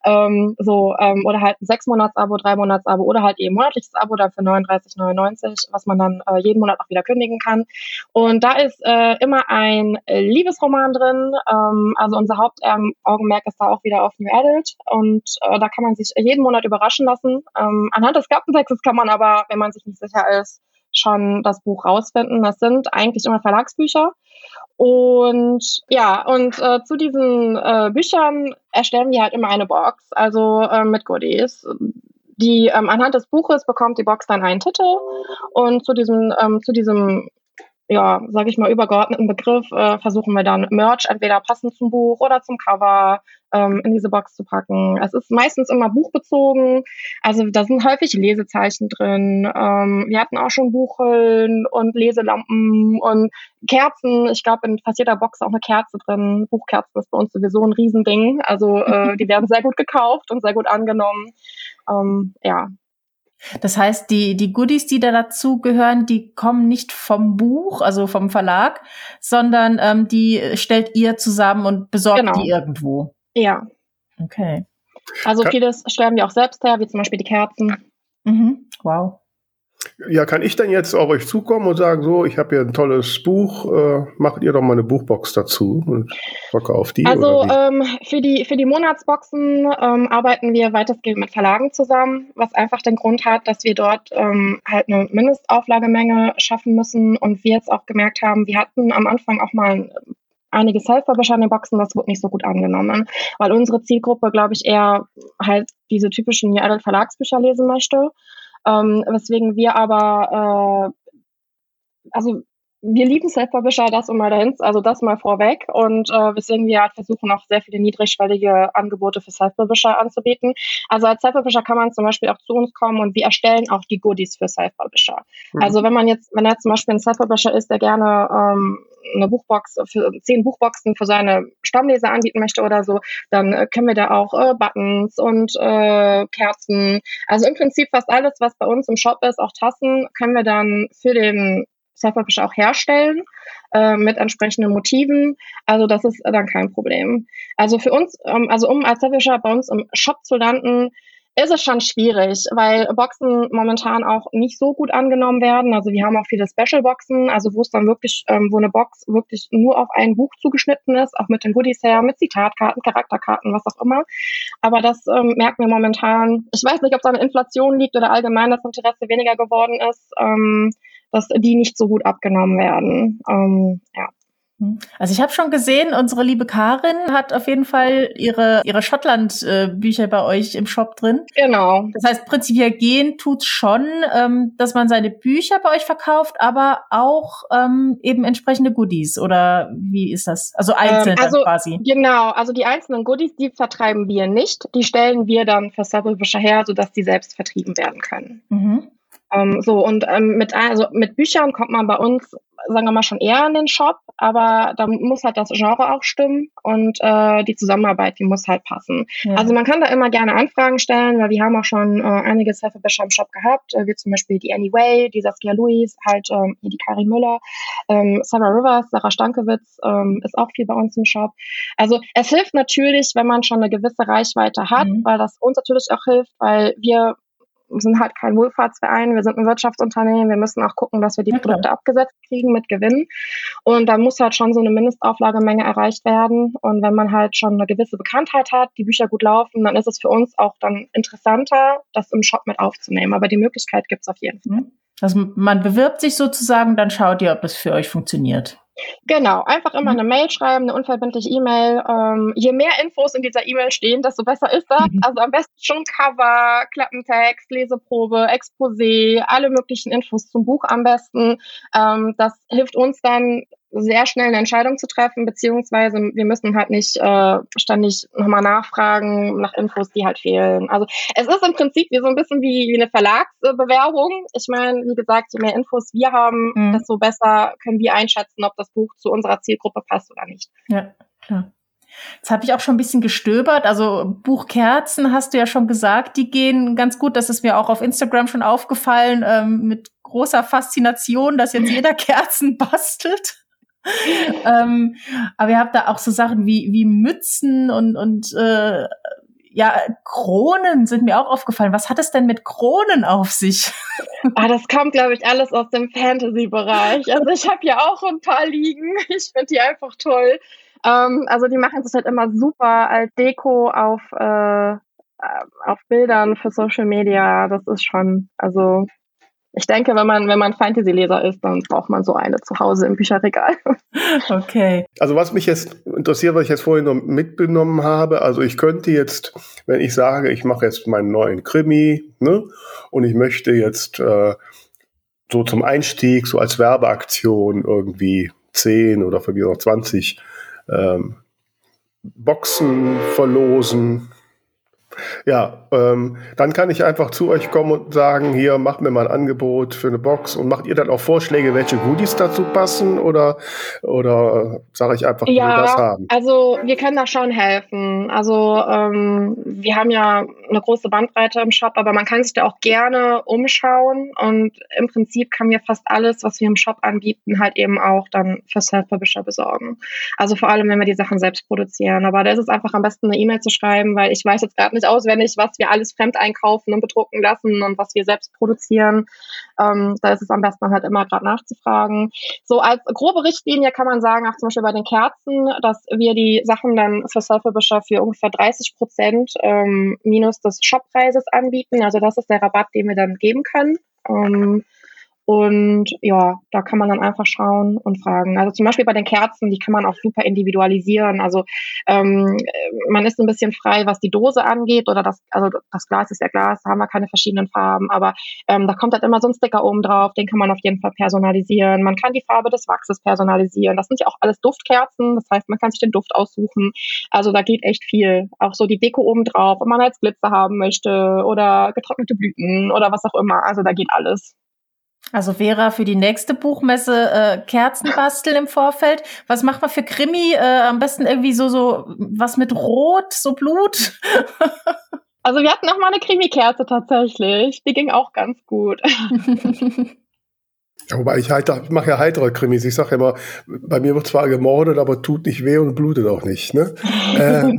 Ähm, so, ähm, oder halt ein sechs Monats-Abo, drei Monats-Abo oder halt eben monatliches Abo dann für 39,99, was man dann äh, jeden Monat auch wieder kündigen kann. Und da ist äh, immer ein Liebesroman drin. Ähm, also unser Hauptaugenmerk ist da auch wieder auf New Adult und äh, da kann man sich jeden Monat überraschen lassen. Ähm, anhand des Klappentextes kann man aber, wenn man sich nicht sicher ist, schon das Buch rausfinden. Das sind eigentlich immer Verlagsbücher. Und ja, und äh, zu diesen äh, Büchern erstellen wir halt immer eine Box, also äh, mit Goodies. Die ähm, anhand des Buches bekommt die Box dann einen Titel und zu diesem ähm, zu diesem ja, sage ich mal, übergeordneten Begriff äh, versuchen wir dann Merch entweder passend zum Buch oder zum Cover ähm, in diese Box zu packen. Es ist meistens immer buchbezogen, also da sind häufig Lesezeichen drin. Ähm, wir hatten auch schon Bucheln und Leselampen und Kerzen. Ich glaube, in fast jeder Box auch eine Kerze drin. Buchkerzen ist bei uns sowieso ein Riesending. Also äh, die werden sehr gut gekauft und sehr gut angenommen. Ähm, ja, das heißt, die, die Goodies, die da dazu gehören, die kommen nicht vom Buch, also vom Verlag, sondern ähm, die stellt ihr zusammen und besorgt genau. die irgendwo. Ja. Okay. Also vieles stellen wir auch selbst her, wie zum Beispiel die Kerzen. Mhm. Wow. Ja, kann ich dann jetzt auf euch zukommen und sagen, so, ich habe hier ein tolles Buch, äh, macht ihr doch mal eine Buchbox dazu und verkauft die? Also ähm, für, die, für die Monatsboxen ähm, arbeiten wir weitestgehend mit Verlagen zusammen, was einfach den Grund hat, dass wir dort ähm, halt eine Mindestauflagemenge schaffen müssen und wir jetzt auch gemerkt haben, wir hatten am Anfang auch mal einige Self-Publisher in den Boxen, das wurde nicht so gut angenommen, weil unsere Zielgruppe, glaube ich, eher halt diese typischen Adult Verlagsbücher lesen möchte. Ähm, weswegen wir aber, äh, also wir lieben Self-Publisher, das und mal dahin, also das mal vorweg und äh, weswegen wir halt versuchen, auch sehr viele niedrigschwellige Angebote für Self-Publisher anzubieten. Also als Self-Publisher kann man zum Beispiel auch zu uns kommen und wir erstellen auch die Goodies für Self-Publisher. Mhm. Also wenn man jetzt, wenn er zum Beispiel ein Self-Publisher ist, der gerne ähm, eine Buchbox für zehn Buchboxen für seine Stammleser anbieten möchte oder so, dann äh, können wir da auch äh, Buttons und äh, Kerzen, also im Prinzip fast alles, was bei uns im Shop ist, auch Tassen, können wir dann für den Self-Publisher auch herstellen äh, mit entsprechenden Motiven. Also das ist dann kein Problem. Also für uns, ähm, also um als Self-Publisher bei uns im Shop zu landen, ist es schon schwierig, weil Boxen momentan auch nicht so gut angenommen werden. Also wir haben auch viele Special-Boxen, also wo es dann wirklich, ähm, wo eine Box wirklich nur auf ein Buch zugeschnitten ist, auch mit den Goodies her, mit Zitatkarten, Charakterkarten, was auch immer. Aber das ähm, merken wir momentan. Ich weiß nicht, ob es an Inflation liegt oder allgemein das Interesse weniger geworden ist, ähm, dass die nicht so gut abgenommen werden. Ähm, ja. Hm. Also ich habe schon gesehen, unsere liebe Karin hat auf jeden Fall ihre, ihre Schottland-Bücher bei euch im Shop drin. Genau. Das heißt, prinzipiell gehen tut's schon, ähm, dass man seine Bücher bei euch verkauft, aber auch ähm, eben entsprechende Goodies. Oder wie ist das? Also einzeln ähm, also, quasi. Genau, also die einzelnen Goodies, die vertreiben wir nicht. Die stellen wir dann für Self-Publisher her, sodass die selbst vertrieben werden können. Mhm. Ähm, so, und ähm, mit, also mit Büchern kommt man bei uns, sagen wir mal, schon eher in den Shop, aber da muss halt das Genre auch stimmen und äh, die Zusammenarbeit, die muss halt passen. Ja. Also man kann da immer gerne Anfragen stellen, weil wir haben auch schon äh, einige Self-Publisher im Shop gehabt, äh, wie zum Beispiel die Anyway, die Saskia Louis, halt ähm, die Karin Müller, ähm, Sarah Rivers, Sarah Stankewitz ähm, ist auch viel bei uns im Shop. Also es hilft natürlich, wenn man schon eine gewisse Reichweite hat, mhm. weil das uns natürlich auch hilft, weil wir sind halt kein Wohlfahrtsverein, wir sind ein Wirtschaftsunternehmen, wir müssen auch gucken, dass wir die ja, Produkte abgesetzt kriegen mit Gewinn. Und da muss halt schon so eine Mindestauflagemenge erreicht werden. Und wenn man halt schon eine gewisse Bekanntheit hat, die Bücher gut laufen, dann ist es für uns auch dann interessanter, das im Shop mit aufzunehmen. Aber die Möglichkeit gibt es auf jeden Fall. Mhm. Also man bewirbt sich sozusagen, dann schaut ihr, ob es für euch funktioniert. Genau, einfach immer mhm. eine Mail schreiben, eine unverbindliche E-Mail. Ähm, je mehr Infos in dieser E-Mail stehen, desto besser ist das. Mhm. Also am besten schon Cover, Klappentext, Leseprobe, Exposé, alle möglichen Infos zum Buch am besten. Ähm, das hilft uns dann sehr schnell eine Entscheidung zu treffen, beziehungsweise wir müssen halt nicht äh, ständig nochmal nachfragen nach Infos, die halt fehlen. Also es ist im Prinzip wie so ein bisschen wie, wie eine Verlagsbewerbung. Ich meine, wie gesagt, je mehr Infos wir haben, mhm. desto besser können wir einschätzen, ob das Buch zu unserer Zielgruppe passt oder nicht. Ja, klar. Jetzt habe ich auch schon ein bisschen gestöbert. Also Buchkerzen hast du ja schon gesagt, die gehen ganz gut. Das ist mir auch auf Instagram schon aufgefallen, ähm, mit großer Faszination, dass jetzt jeder Kerzen bastelt ähm, aber ihr habt da auch so Sachen wie, wie Mützen und, und äh, ja, Kronen sind mir auch aufgefallen. Was hat es denn mit Kronen auf sich? Ah, das kommt, glaube ich, alles aus dem Fantasy-Bereich. Also ich habe ja auch ein paar liegen. Ich finde die einfach toll. Ähm, also die machen sich halt immer super als Deko auf, äh, auf Bildern für Social Media. Das ist schon, also ich denke, wenn man, wenn man Fantasy-Leser ist, dann braucht man so eine zu Hause im Bücherregal. Okay. Also was mich jetzt interessiert, was ich jetzt vorhin noch mitgenommen habe, also ich könnte jetzt, wenn ich sage, ich mache jetzt meinen neuen Krimi, ne, und ich möchte jetzt äh, so zum Einstieg, so als Werbeaktion irgendwie 10 oder mich noch 20 ähm, Boxen verlosen ja, ähm, dann kann ich einfach zu euch kommen und sagen, hier, macht mir mal ein Angebot für eine Box und macht ihr dann auch Vorschläge, welche Goodies dazu passen oder, oder äh, sage ich einfach, ja, wir das haben? Also wir können da schon helfen. Also ähm, wir haben ja eine große Bandbreite im Shop, aber man kann sich da auch gerne umschauen und im Prinzip kann mir fast alles, was wir im Shop anbieten, halt eben auch dann für Self-Publisher besorgen. Also vor allem, wenn wir die Sachen selbst produzieren. Aber da ist es einfach am besten, eine E-Mail zu schreiben, weil ich weiß jetzt gerade nicht auswendig, was wir alles fremd einkaufen und bedrucken lassen und was wir selbst produzieren. Ähm, da ist es am besten halt immer gerade nachzufragen. So als grobe Richtlinie kann man sagen, auch zum Beispiel bei den Kerzen, dass wir die Sachen dann für Self-Publisher für ungefähr 30 Prozent ähm, minus des Shoppreises anbieten. Also das ist der Rabatt, den wir dann geben können. Ähm, und ja, da kann man dann einfach schauen und fragen. Also zum Beispiel bei den Kerzen, die kann man auch super individualisieren. Also ähm, man ist ein bisschen frei, was die Dose angeht oder das, also das Glas ist ja Glas, da haben wir keine verschiedenen Farben, aber ähm, da kommt halt immer so ein Sticker oben drauf, den kann man auf jeden Fall personalisieren. Man kann die Farbe des Wachses personalisieren. Das sind ja auch alles Duftkerzen, das heißt, man kann sich den Duft aussuchen. Also da geht echt viel. Auch so die Deko oben drauf, ob man als Glitzer haben möchte oder getrocknete Blüten oder was auch immer. Also da geht alles. Also Vera für die nächste Buchmesse äh, Kerzen basteln im Vorfeld. Was macht man für Krimi? Äh, am besten irgendwie so so was mit Rot, so Blut. also wir hatten noch mal eine Krimi-Kerze tatsächlich. Die ging auch ganz gut. Ja, wobei ich, halt, ich mache ja heitere Krimis. Ich sage immer, bei mir wird zwar gemordet, aber tut nicht weh und blutet auch nicht. Ne? ähm,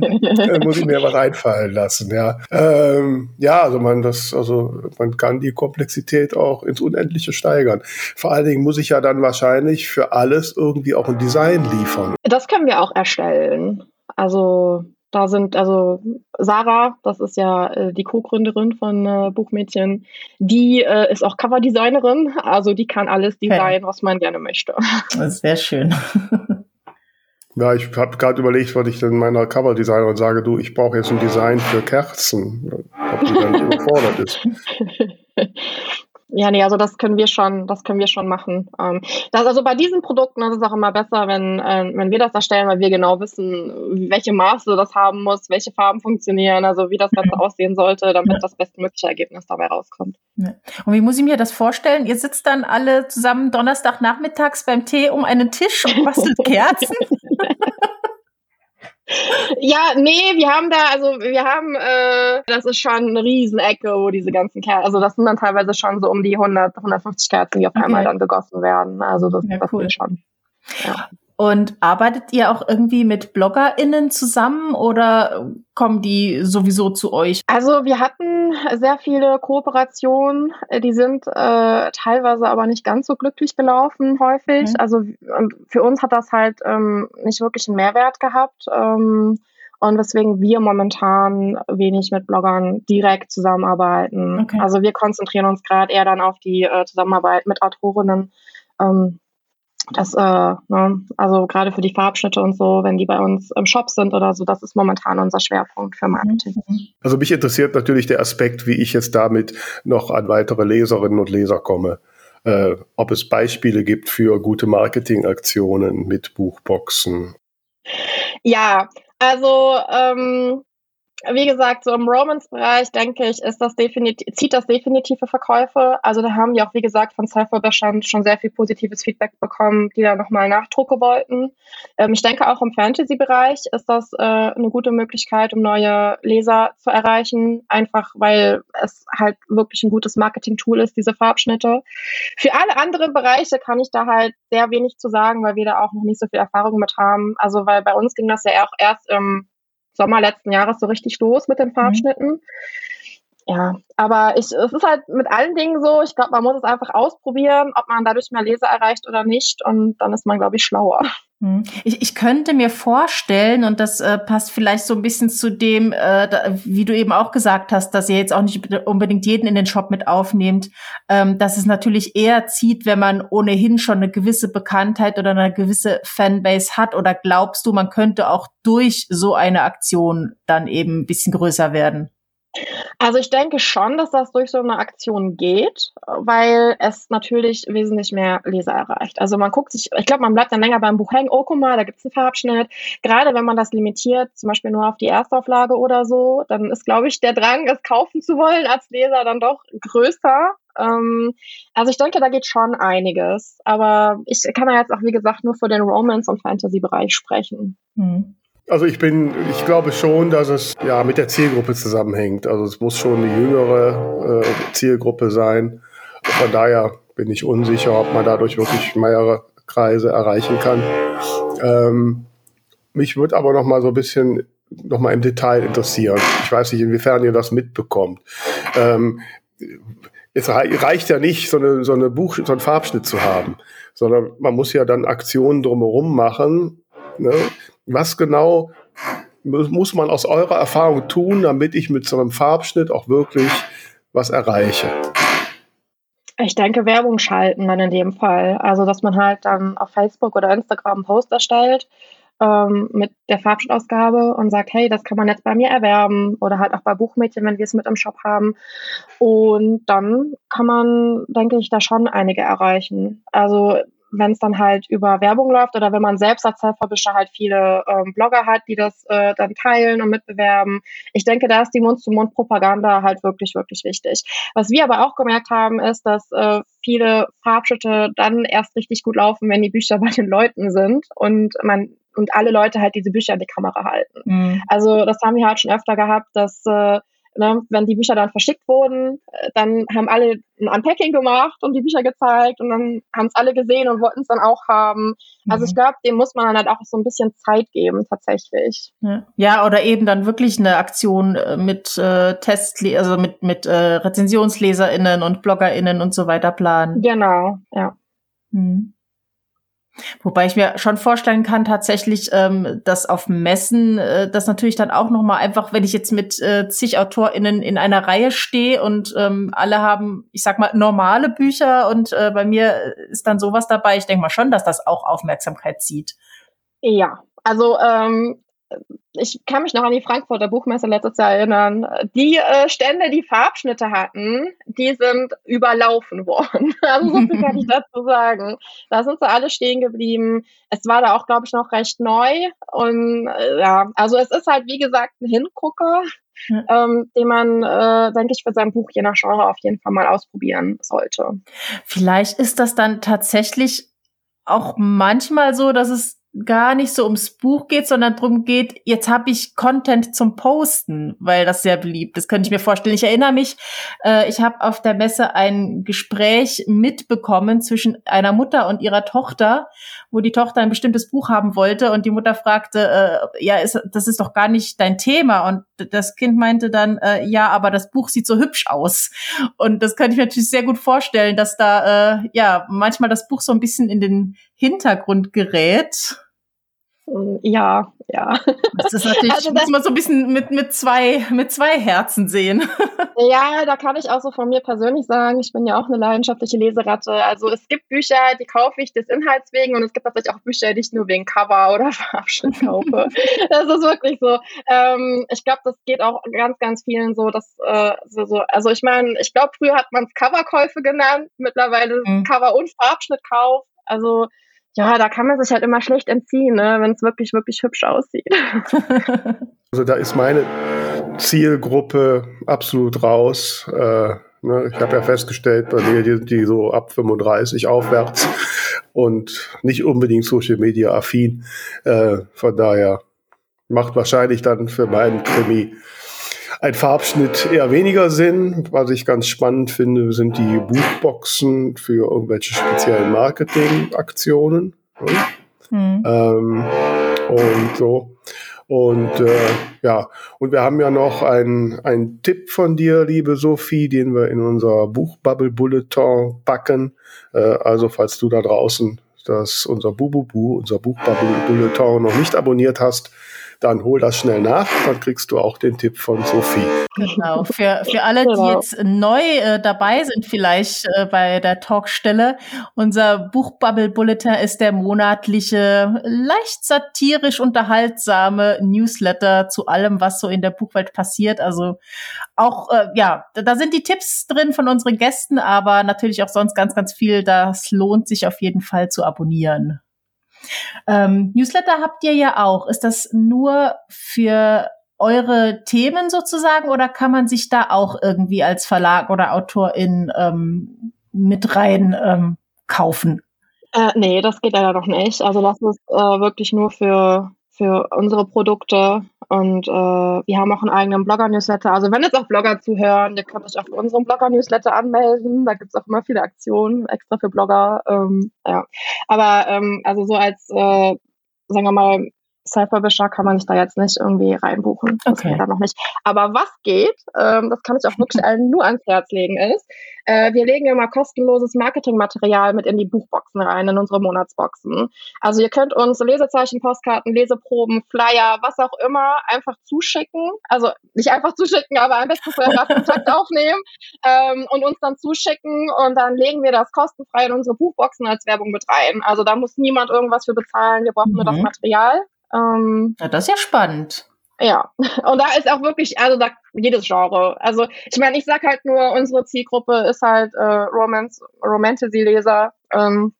muss ich mir was einfallen lassen. Ja, ähm, ja, also man das, also man kann die Komplexität auch ins Unendliche steigern. Vor allen Dingen muss ich ja dann wahrscheinlich für alles irgendwie auch ein Design liefern. Das können wir auch erstellen. Also da sind also Sarah, das ist ja äh, die Co-Gründerin von äh, Buchmädchen, die äh, ist auch Coverdesignerin, also die kann alles designen, okay. was man gerne möchte. Das ist sehr schön. Ja, ich habe gerade überlegt, was ich dann meiner Coverdesignerin sage, du, ich brauche jetzt ein Design für Kerzen, ob die dann nicht überfordert ist. Ja, nee, also das können wir schon, das können wir schon machen. Ähm, das, also bei diesen Produkten das ist es auch immer besser, wenn, äh, wenn wir das erstellen, weil wir genau wissen, welche Maße das haben muss, welche Farben funktionieren, also wie das Ganze aussehen sollte, damit das bestmögliche Ergebnis dabei rauskommt. Ja. Und wie muss ich mir das vorstellen? Ihr sitzt dann alle zusammen Donnerstagnachmittags beim Tee um einen Tisch und bastelt Kerzen? Ja, nee, wir haben da, also wir haben, äh, das ist schon eine Riesenecke, wo diese ganzen Kerzen, also das sind dann teilweise schon so um die 100, 150 Kerzen, die auf okay. einmal dann gegossen werden. Also das, ja, das cool. schon. Ja. Und arbeitet ihr auch irgendwie mit BloggerInnen zusammen oder kommen die sowieso zu euch? Also wir hatten sehr viele Kooperationen, die sind äh, teilweise aber nicht ganz so glücklich gelaufen häufig. Mhm. Also für uns hat das halt ähm, nicht wirklich einen Mehrwert gehabt. Ähm, und weswegen wir momentan wenig mit Bloggern direkt zusammenarbeiten. Okay. Also wir konzentrieren uns gerade eher dann auf die äh, Zusammenarbeit mit Autorinnen. Ähm, das, äh, ne, also gerade für die Farbschnitte und so, wenn die bei uns im Shop sind oder so, das ist momentan unser Schwerpunkt für Marketing. Mhm. Also mich interessiert natürlich der Aspekt, wie ich jetzt damit noch an weitere Leserinnen und Leser komme. Äh, ob es Beispiele gibt für gute Marketingaktionen mit Buchboxen. Ja, also ähm, wie gesagt, so im Romance-Bereich, denke ich, ist das definitiv, zieht das definitive Verkäufe. Also da haben wir auch, wie gesagt, von Self-Bestand schon sehr viel positives Feedback bekommen, die da nochmal Nachdrucke wollten. Ähm, ich denke, auch im Fantasy-Bereich ist das äh, eine gute Möglichkeit, um neue Leser zu erreichen, einfach weil es halt wirklich ein gutes Marketing-Tool ist, diese Farbschnitte. Für alle anderen Bereiche kann ich da halt sehr wenig zu sagen, weil wir da auch noch nicht so viel Erfahrung mit haben. Also weil bei uns ging das ja auch erst im Sommer letzten Jahres so richtig los mit den mhm. Farbschnitten. Mhm. Ja, aber ich, es ist halt mit allen Dingen so, ich glaube, man muss es einfach ausprobieren, ob man dadurch mehr Leser erreicht oder nicht und dann ist man, glaube ich, schlauer. Hm. Ich, ich könnte mir vorstellen, und das äh, passt vielleicht so ein bisschen zu dem, äh, da, wie du eben auch gesagt hast, dass ihr jetzt auch nicht unbedingt jeden in den Shop mit aufnehmt, ähm, dass es natürlich eher zieht, wenn man ohnehin schon eine gewisse Bekanntheit oder eine gewisse Fanbase hat. Oder glaubst du, man könnte auch durch so eine Aktion dann eben ein bisschen größer werden? Also ich denke schon, dass das durch so eine Aktion geht, weil es natürlich wesentlich mehr Leser erreicht. Also man guckt sich, ich glaube, man bleibt dann länger beim Buch hängen, oh guck mal, da gibt es einen Farbschnitt. Gerade wenn man das limitiert, zum Beispiel nur auf die Erstauflage oder so, dann ist, glaube ich, der Drang, es kaufen zu wollen als Leser dann doch größer. Ähm, also ich denke, da geht schon einiges. Aber ich kann ja jetzt auch, wie gesagt, nur für den Romance- und Fantasy-Bereich sprechen. Hm. Also ich bin, ich glaube schon, dass es ja mit der Zielgruppe zusammenhängt. Also es muss schon eine jüngere äh, Zielgruppe sein. Von daher bin ich unsicher, ob man dadurch wirklich mehrere Kreise erreichen kann. Ähm, mich würde aber noch mal so ein bisschen noch mal im Detail interessieren. Ich weiß nicht, inwiefern ihr das mitbekommt. Ähm, es reicht ja nicht, so eine, so eine Buch, so einen Farbschnitt zu haben, sondern man muss ja dann Aktionen drumherum machen, ne, was genau muss man aus eurer Erfahrung tun, damit ich mit so einem Farbschnitt auch wirklich was erreiche? Ich denke, Werbung schalten dann in dem Fall. Also, dass man halt dann auf Facebook oder Instagram einen Post erstellt ähm, mit der Farbschnittausgabe und sagt, hey, das kann man jetzt bei mir erwerben oder halt auch bei Buchmädchen, wenn wir es mit im Shop haben. Und dann kann man, denke ich, da schon einige erreichen. Also wenn es dann halt über Werbung läuft oder wenn man selbst als Self-Publisher halt viele ähm, Blogger hat, die das äh, dann teilen und mitbewerben. Ich denke, da ist die Mund-zu-Mund-Propaganda halt wirklich, wirklich wichtig. Was wir aber auch gemerkt haben, ist, dass äh, viele Farbschritte dann erst richtig gut laufen, wenn die Bücher bei den Leuten sind und man und alle Leute halt diese Bücher in die Kamera halten. Mhm. Also das haben wir halt schon öfter gehabt, dass äh, ne, wenn die Bücher dann verschickt wurden, äh, dann haben alle ein Unpacking gemacht und die Bücher gezeigt und dann haben es alle gesehen und wollten es dann auch haben. Also ich mhm. glaube, dem muss man dann halt auch so ein bisschen Zeit geben, tatsächlich. Ja, oder eben dann wirklich eine Aktion äh, mit äh, Test, also mit, mit äh, RezensionsleserInnen und BloggerInnen und so weiter planen. Genau, ja. Mhm. Wobei ich mir schon vorstellen kann, tatsächlich, ähm, dass auf Messen äh, das natürlich dann auch noch mal einfach, wenn ich jetzt mit äh, zig AutorInnen in einer Reihe stehe und ähm, alle haben, ich sag mal, normale Bücher und äh, bei mir ist dann sowas dabei. Ich denke mal schon, dass das auch Aufmerksamkeit zieht. Ja, also ähm, ich kann mich noch an die Frankfurter Buchmesse letztes Jahr erinnern. Die äh, Stände, die Farbschnitte hatten, die sind überlaufen worden. Also so viel kann ich dazu sagen. Da sind sie alle stehen geblieben. Es war da auch, glaube ich, noch recht neu. Und äh, ja, also es ist halt, wie gesagt, ein Hingucker, ähm, den man, äh, denke ich, für sein Buch je nach Genre auf jeden Fall mal ausprobieren sollte. Vielleicht ist das dann tatsächlich auch manchmal so, dass es gar nicht so ums Buch geht, sondern darum geht, jetzt habe ich Content zum Posten, weil das sehr beliebt ist, könnte ich mir vorstellen. Ich erinnere mich, äh, ich habe auf der Messe ein Gespräch mitbekommen zwischen einer Mutter und ihrer Tochter, wo die Tochter ein bestimmtes Buch haben wollte und die Mutter fragte, äh, ja, ist, das ist doch gar nicht dein Thema. Und das Kind meinte dann, äh, ja, aber das Buch sieht so hübsch aus. Und das könnte ich mir natürlich sehr gut vorstellen, dass da äh, ja manchmal das Buch so ein bisschen in den Hintergrund gerät. Ja, ja. Das ist natürlich, also das, muss man so ein bisschen mit, mit, zwei, mit zwei Herzen sehen. Ja, da kann ich auch so von mir persönlich sagen, ich bin ja auch eine leidenschaftliche Leseratte. Also es gibt Bücher, die kaufe ich des Inhalts wegen und es gibt tatsächlich auch Bücher, die ich nur wegen Cover oder Farbschrift kaufe. das ist wirklich so. Ähm, ich glaube, das geht auch ganz, ganz vielen so, dass äh, so, so, also ich meine, ich glaube, früher hat man es Coverkäufe genannt, mittlerweile mhm. Cover- und Farbschnittkauf. Also ja, da kann man sich halt immer schlecht entziehen, ne, wenn es wirklich, wirklich hübsch aussieht. Also da ist meine Zielgruppe absolut raus. Äh, ne, ich habe ja festgestellt, bei mir die, die so ab 35 aufwärts und nicht unbedingt Social Media affin. Äh, von daher macht wahrscheinlich dann für meinen Krimi ein Farbschnitt eher weniger Sinn. Was ich ganz spannend finde, sind die Buchboxen für irgendwelche speziellen Marketingaktionen. Mhm. Ähm, und so. Und äh, ja, und wir haben ja noch einen Tipp von dir, liebe Sophie, den wir in unser Buchbubble Bulletin packen. Äh, also falls du da draußen das unser Bububu, unser Buchbubble Bulletin noch nicht abonniert hast, dann hol das schnell nach, dann kriegst du auch den Tipp von Sophie. Genau, für, für alle, die genau. jetzt neu äh, dabei sind, vielleicht äh, bei der Talkstelle. Unser Buchbubble Bulletin ist der monatliche, leicht satirisch unterhaltsame Newsletter zu allem, was so in der Buchwelt passiert. Also auch, äh, ja, da sind die Tipps drin von unseren Gästen, aber natürlich auch sonst ganz, ganz viel. Das lohnt sich auf jeden Fall zu abonnieren. Ähm, Newsletter habt ihr ja auch. Ist das nur für eure Themen sozusagen oder kann man sich da auch irgendwie als Verlag oder Autorin ähm, mit rein ähm, kaufen? Äh, nee, das geht leider noch nicht. Also das ist äh, wirklich nur für für unsere Produkte und äh, wir haben auch einen eigenen Blogger-Newsletter. Also wenn jetzt auch Blogger zuhören, ihr könnt euch auf unserem Blogger-Newsletter anmelden. Da gibt es auch immer viele Aktionen extra für Blogger. Ähm, ja. Aber ähm, also so als, äh, sagen wir mal, Self-Publisher kann man sich da jetzt nicht irgendwie reinbuchen. Das okay. geht da noch nicht. Aber was geht, ähm, das kann ich auch wirklich allen nur ans Herz legen, ist, äh, wir legen immer kostenloses Marketingmaterial mit in die Buchboxen rein, in unsere Monatsboxen. Also ihr könnt uns Lesezeichen, Postkarten, Leseproben, Flyer, was auch immer, einfach zuschicken. Also nicht einfach zuschicken, aber am besten vorher Kontakt aufnehmen ähm, und uns dann zuschicken und dann legen wir das kostenfrei in unsere Buchboxen als Werbung mit rein. Also da muss niemand irgendwas für bezahlen, wir brauchen mhm. nur das mhm. Material. Ähm, ja, das ist ja spannend. Ja, und da ist auch wirklich, also da jedes Genre. Also ich meine, ich sag halt nur, unsere Zielgruppe ist halt äh, Romance, Romantasy-Leser. Ähm,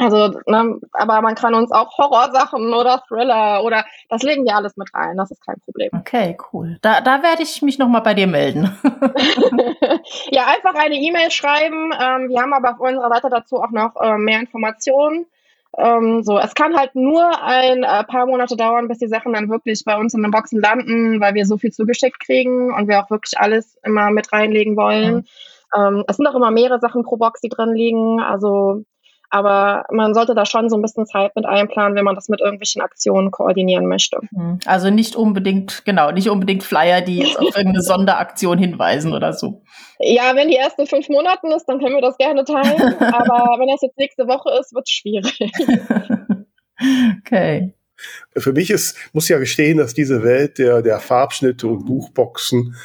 also, ne, aber man kann uns auch Horrorsachen oder Thriller oder das legen wir alles mit rein, das ist kein Problem. Okay, cool. Da, da werde ich mich nochmal bei dir melden. ja, einfach eine E-Mail schreiben. Ähm, wir haben aber auf unserer Seite dazu auch noch äh, mehr Informationen. Ähm, so, es kann halt nur ein äh, paar Monate dauern, bis die Sachen dann wirklich bei uns in den Boxen landen, weil wir so viel zugeschickt kriegen und wir auch wirklich alles immer mit reinlegen wollen. Mhm. Ähm, es sind auch immer mehrere Sachen pro Box, die drin liegen. Also aber man sollte da schon so ein bisschen Zeit mit einplanen, wenn man das mit irgendwelchen Aktionen koordinieren möchte. Hm. Also nicht unbedingt, genau, nicht unbedingt Flyer, die jetzt auf irgendeine Sonderaktion hinweisen oder so. Ja, wenn die ersten fünf Monaten ist, dann können wir das gerne teilen. aber wenn das jetzt nächste Woche ist, wird es schwierig. okay. Für mich ist, muss ja gestehen, dass diese Welt der, der Farbschnitte und Buchboxen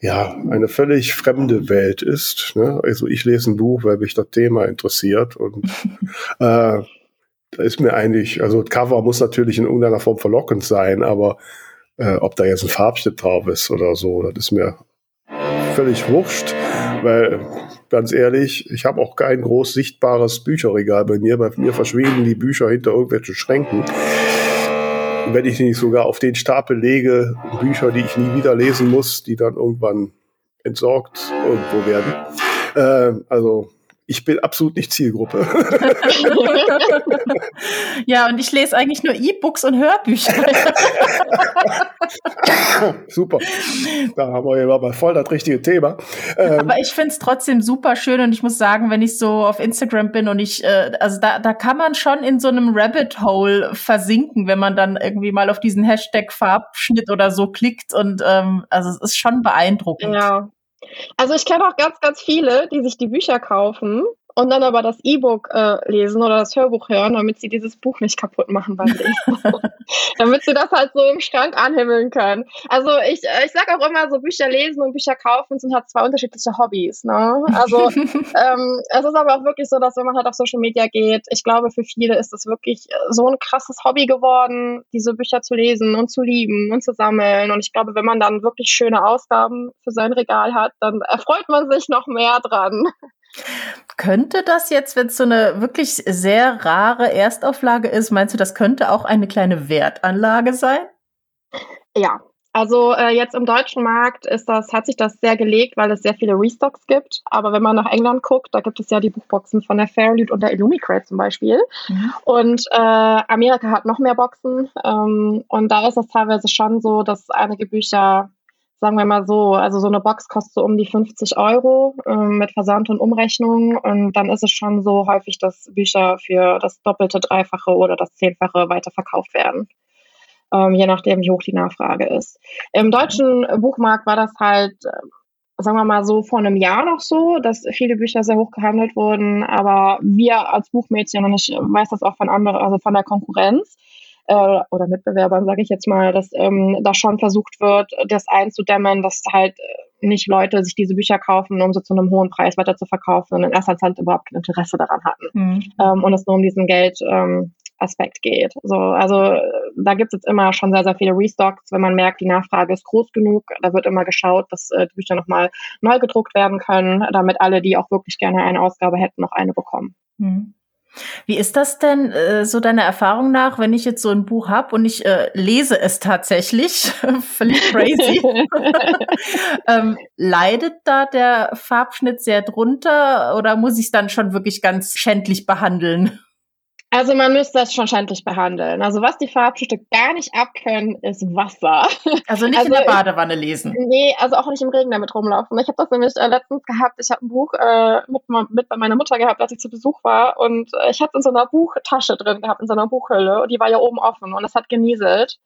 ja, eine völlig fremde Welt ist. Ne? Also ich lese ein Buch, weil mich das Thema interessiert und äh, da ist mir eigentlich, also Cover muss natürlich in irgendeiner Form verlockend sein, aber äh, ob da jetzt ein Farbschnitt drauf ist oder so, das ist mir völlig wurscht, weil ganz ehrlich, ich habe auch kein groß sichtbares Bücherregal bei mir. Bei mir verschwinden die Bücher hinter irgendwelchen Schränken wenn ich nicht sogar auf den Stapel lege, Bücher, die ich nie wieder lesen muss, die dann irgendwann entsorgt irgendwo werden. Äh, also ich bin absolut nicht Zielgruppe. ja, und ich lese eigentlich nur E-Books und Hörbücher. super. Da haben wir ja mal voll das richtige Thema. Ähm, Aber ich finde es trotzdem super schön und ich muss sagen, wenn ich so auf Instagram bin und ich, äh, also da, da kann man schon in so einem Rabbit Hole versinken, wenn man dann irgendwie mal auf diesen Hashtag Farbschnitt oder so klickt und ähm, also es ist schon beeindruckend. Ja, also ich kenne auch ganz, ganz viele, die sich die Bücher kaufen und dann aber das E-Book äh, lesen oder das Hörbuch hören, damit sie dieses Buch nicht kaputt machen beim Lesen. damit sie das halt so im Schrank anhimmeln können. Also ich, äh, ich sage auch immer, so Bücher lesen und Bücher kaufen sind halt zwei unterschiedliche Hobbys. Ne? Also ähm, es ist aber auch wirklich so, dass wenn man halt auf Social Media geht, ich glaube, für viele ist es wirklich äh, so ein krasses Hobby geworden, diese Bücher zu lesen und zu lieben und zu sammeln. Und ich glaube, wenn man dann wirklich schöne Ausgaben für sein Regal hat, dann erfreut man sich noch mehr dran. Könnte das jetzt, wenn es so eine wirklich sehr rare Erstauflage ist, meinst du, das könnte auch eine kleine Wertanlage sein? Ja, also äh, jetzt im deutschen Markt ist das, hat sich das sehr gelegt, weil es sehr viele Restocks gibt. Aber wenn man nach England guckt, da gibt es ja die Buchboxen von der Fairlead und der Illumicrate zum Beispiel. Mhm. Und äh, Amerika hat noch mehr Boxen. Ähm, und da ist es teilweise schon so, dass einige Bücher sagen wir mal so, also so eine Box kostet so um die 50 Euro äh, mit Versand und Umrechnung und dann ist es schon so häufig, dass Bücher für das doppelte, dreifache oder das zehnfache weiterverkauft werden. Ähm, je nachdem, wie hoch die Nachfrage ist. Im deutschen Buchmarkt war das halt, äh, sagen wir mal so, vor einem Jahr noch so, dass viele Bücher sehr hoch gehandelt wurden, aber wir als Buchmädchen, und ich weiß das auch von anderen, also von der Konkurrenz, äh, oder Mitbewerbern, sage ich jetzt mal, dass ähm, da schon versucht wird, das einzudämmen, dass halt äh, nicht Leute sich diese Bücher kaufen, um sie zu einem hohen Preis weiter zu verkaufen und in erster Zeit überhaupt kein Interesse daran hatten. Mhm. Ähm, und es nur um diesen Geld ähm, Aspekt geht. So, also da gibt es jetzt immer schon sehr, sehr viele Restocks, wenn man merkt, die Nachfrage ist groß genug. Da wird immer geschaut, dass äh, die Bücher nochmal neu gedruckt werden können, damit alle, die auch wirklich gerne eine Ausgabe hätten, noch eine bekommen. Mhm. Wie ist das denn äh, so deiner Erfahrung nach, wenn ich jetzt so ein Buch habe und ich äh, lese es tatsächlich, völlig crazy, ähm, leidet da der Farbschnitt sehr drunter oder muss ich es dann schon wirklich ganz schändlich behandeln? Also man müsste das schon schändlich behandeln. Also was die Farbschnitte gar nicht abkönnen, ist Wasser. Also nicht also in der Badewanne lesen. Nee, also auch nicht im Regen damit rumlaufen. Ich habe das nämlich äh, letztens gehabt. Ich habe ein Buch äh, mit, mit bei meiner Mutter gehabt, als ich zu Besuch war. Und äh, ich hatte in so einer Buchtasche drin gehabt, in so einer Buchhülle. Und die war ja oben offen und es hat genieselt.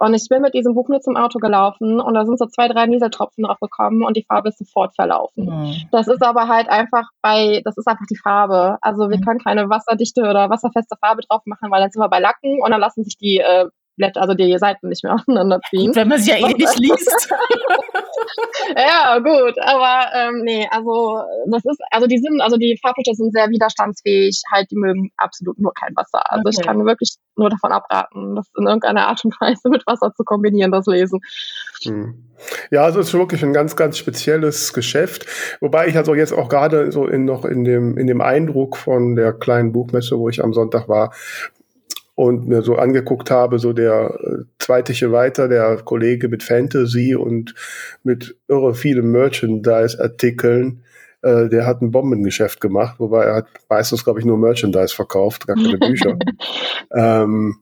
Und ich bin mit diesem Buch nur zum Auto gelaufen und da sind so zwei, drei Nieseltropfen drauf gekommen und die Farbe ist sofort verlaufen. Mhm. Das ist aber halt einfach bei, das ist einfach die Farbe. Also wir mhm. können keine wasserdichte oder wasserfeste Farbe drauf machen, weil dann sind wir bei Lacken und dann lassen sich die äh, Blätter, also die Seiten nicht mehr auseinanderziehen. Wenn man sie ja eh nicht liest. ja, gut, aber ähm, nee, also das ist, also die sind, also die Farbfische sind sehr widerstandsfähig, halt, die mögen absolut nur kein Wasser. Also okay. ich kann wirklich nur davon abraten, das in irgendeiner Art und Weise mit Wasser zu kombinieren, das Lesen. Hm. Ja, also es ist wirklich ein ganz, ganz spezielles Geschäft. Wobei ich also jetzt auch gerade so in noch in dem, in dem Eindruck von der kleinen Buchmesse, wo ich am Sonntag war, und mir so angeguckt habe, so der äh, zweite weiter, der Kollege mit Fantasy und mit irre vielen Merchandise-Artikeln, äh, der hat ein Bombengeschäft gemacht, wobei er hat meistens, glaube ich, nur Merchandise verkauft, gar keine Bücher. ähm,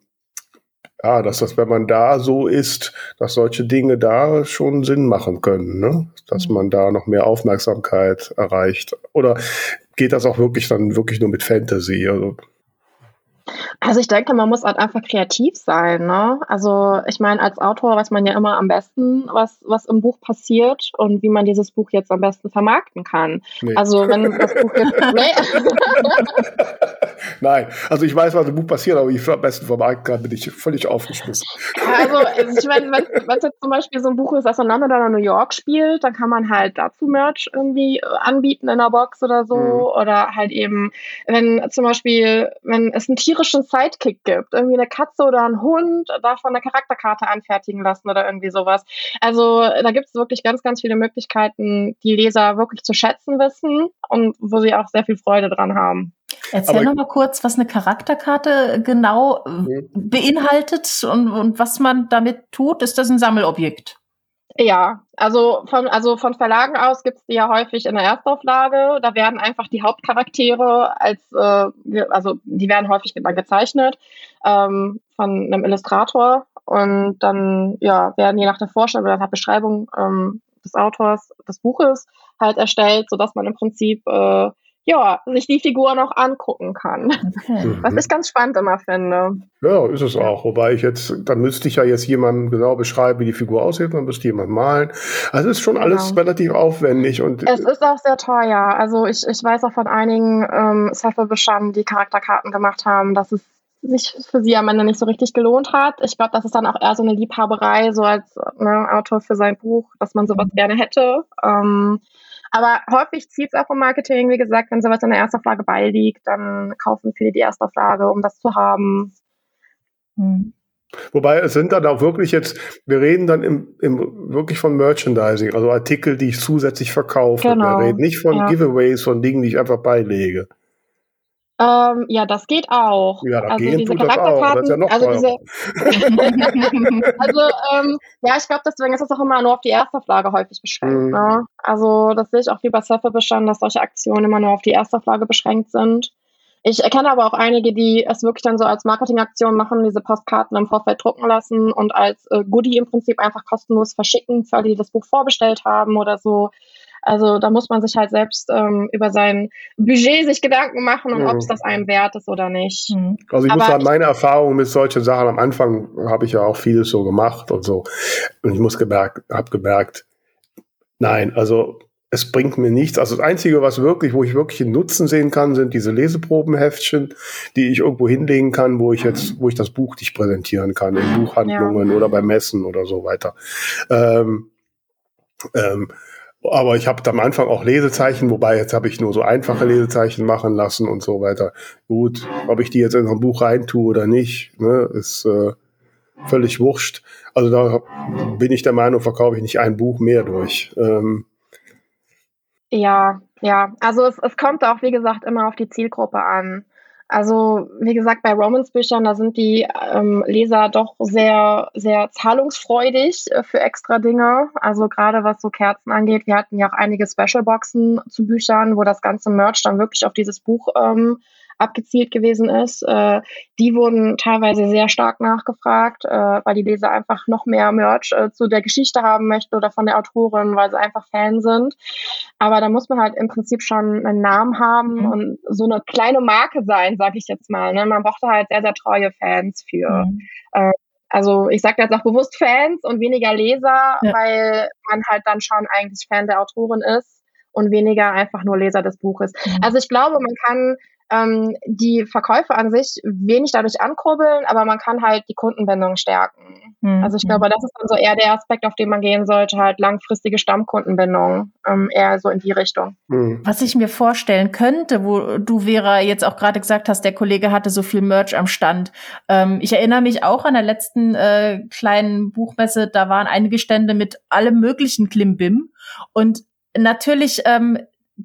ja, dass das, wenn man da so ist, dass solche Dinge da schon Sinn machen können, ne? dass mhm. man da noch mehr Aufmerksamkeit erreicht. Oder geht das auch wirklich dann wirklich nur mit Fantasy? Also, also ich denke, man muss halt einfach kreativ sein. Ne? Also ich meine, als Autor weiß man ja immer am besten, was, was im Buch passiert und wie man dieses Buch jetzt am besten vermarkten kann. Nee. Also wenn das Buch jetzt... nee. Nein, also ich weiß, was im Buch passiert, aber wie ich am besten vermarkten kann, bin ich völlig aufgeschmissen. Also, also ich meine, wenn es jetzt zum Beispiel so ein Buch ist, das in London oder New York spielt, dann kann man halt dazu Merch irgendwie anbieten in der Box oder so. Mhm. Oder halt eben, wenn zum Beispiel, wenn es ein tierisches Sidekick gibt, irgendwie eine Katze oder ein Hund, davon eine Charakterkarte anfertigen lassen oder irgendwie sowas. Also da gibt es wirklich ganz, ganz viele Möglichkeiten, die Leser wirklich zu schätzen wissen und wo sie auch sehr viel Freude dran haben. Erzähl noch mal kurz, was eine Charakterkarte genau mhm. beinhaltet und, und was man damit tut. Ist das ein Sammelobjekt? Ja, also von, also von Verlagen aus gibt es die ja häufig in der Erstauflage. Da werden einfach die Hauptcharaktere als, äh, also die werden häufig gezeichnet ähm, von einem Illustrator und dann ja werden je nach der Vorstellung oder der Beschreibung ähm, des Autors des Buches halt erstellt, sodass man im Prinzip äh, ja, sich die Figur noch angucken kann. Okay. Was ich ganz spannend immer finde. Ja, ist es auch. Wobei ich jetzt, dann müsste ich ja jetzt jemandem genau beschreiben, wie die Figur aussieht, dann müsste jemand malen. Also es ist schon genau. alles relativ aufwendig. und Es ist auch sehr teuer. Also ich, ich weiß auch von einigen ähm, Self-Bestand, die Charakterkarten gemacht haben, dass es sich für sie am Ende nicht so richtig gelohnt hat. Ich glaube, das ist dann auch eher so eine Liebhaberei, so als ne, Autor für sein Buch, dass man sowas mhm. gerne hätte. Ähm, aber häufig zieht es auch im Marketing, wie gesagt, wenn sowas in der Erstauflage beiliegt, dann kaufen viele die Erstauflage, um das zu haben. Hm. Wobei es sind dann auch wirklich jetzt, wir reden dann im, im wirklich von Merchandising, also Artikel, die ich zusätzlich verkaufe. Genau. Wir reden nicht von ja. Giveaways, von Dingen, die ich einfach beilege. Ähm, ja, das geht auch. Ja, da also gehen diese tut das auch. Das ist ja also, diese, also ähm, ja, ich glaube, deswegen ist das auch immer nur auf die Erstauflage häufig beschränkt. Mhm. Ne? Also das sehe ich auch wie bei Surferbestand, dass solche Aktionen immer nur auf die Erstauflage beschränkt sind. Ich erkenne aber auch einige, die es wirklich dann so als Marketingaktion machen, diese Postkarten im Vorfeld drucken lassen und als äh, Goodie im Prinzip einfach kostenlos verschicken für alle, die das Buch vorbestellt haben oder so. Also da muss man sich halt selbst ähm, über sein Budget sich Gedanken machen und mhm. ob es das einem wert ist oder nicht. Mhm. Also ich Aber muss sagen, meine Erfahrung mit solchen Sachen am Anfang habe ich ja auch vieles so gemacht und so. Und ich muss gemerkt, habe gemerkt, nein, also es bringt mir nichts. Also das Einzige, was wirklich, wo ich wirklich einen Nutzen sehen kann, sind diese Leseprobenheftchen, die ich irgendwo hinlegen kann, wo ich jetzt, wo ich das Buch nicht präsentieren kann, in Buchhandlungen ja. oder bei Messen oder so weiter. Ähm, ähm, aber ich habe am Anfang auch Lesezeichen, wobei jetzt habe ich nur so einfache Lesezeichen machen lassen und so weiter. Gut, ob ich die jetzt in so ein Buch reintue oder nicht, ne, ist äh, völlig wurscht. Also da bin ich der Meinung, verkaufe ich nicht ein Buch mehr durch. Ähm, ja, ja. Also es, es kommt auch, wie gesagt, immer auf die Zielgruppe an. Also, wie gesagt, bei Romans-Büchern, da sind die ähm, Leser doch sehr, sehr zahlungsfreudig äh, für extra Dinge. Also gerade was so Kerzen angeht. Wir hatten ja auch einige Special-Boxen zu Büchern, wo das ganze Merch dann wirklich auf dieses Buch ähm, abgezielt gewesen ist. Äh, die wurden teilweise sehr stark nachgefragt, äh, weil die Leser einfach noch mehr Merch äh, zu der Geschichte haben möchten oder von der Autorin, weil sie einfach Fan sind. Aber da muss man halt im Prinzip schon einen Namen haben mhm. und so eine kleine Marke sein, sage ich jetzt mal. Ne? Man brauchte halt sehr, sehr treue Fans für. Mhm. Äh, also ich sage jetzt auch bewusst Fans und weniger Leser, ja. weil man halt dann schon eigentlich Fan der Autorin ist und weniger einfach nur Leser des Buches. Mhm. Also ich glaube, man kann ähm, die Verkäufe an sich wenig dadurch ankurbeln, aber man kann halt die Kundenbindung stärken. Mhm. Also ich glaube, das ist dann so eher der Aspekt, auf den man gehen sollte, halt langfristige Stammkundenbindung, ähm, eher so in die Richtung. Mhm. Was ich mir vorstellen könnte, wo du Vera jetzt auch gerade gesagt hast, der Kollege hatte so viel Merch am Stand. Ähm, ich erinnere mich auch an der letzten äh, kleinen Buchmesse, da waren einige Stände mit allem möglichen Klimbim und natürlich ähm,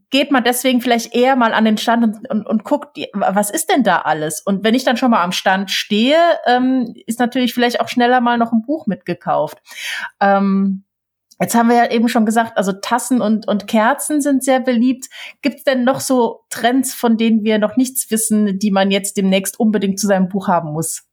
geht man deswegen vielleicht eher mal an den Stand und, und, und guckt, was ist denn da alles? Und wenn ich dann schon mal am Stand stehe, ähm, ist natürlich vielleicht auch schneller mal noch ein Buch mitgekauft. Ähm, Jetzt haben wir ja eben schon gesagt, also Tassen und, und Kerzen sind sehr beliebt. Gibt es denn noch so Trends, von denen wir noch nichts wissen, die man jetzt demnächst unbedingt zu seinem Buch haben muss?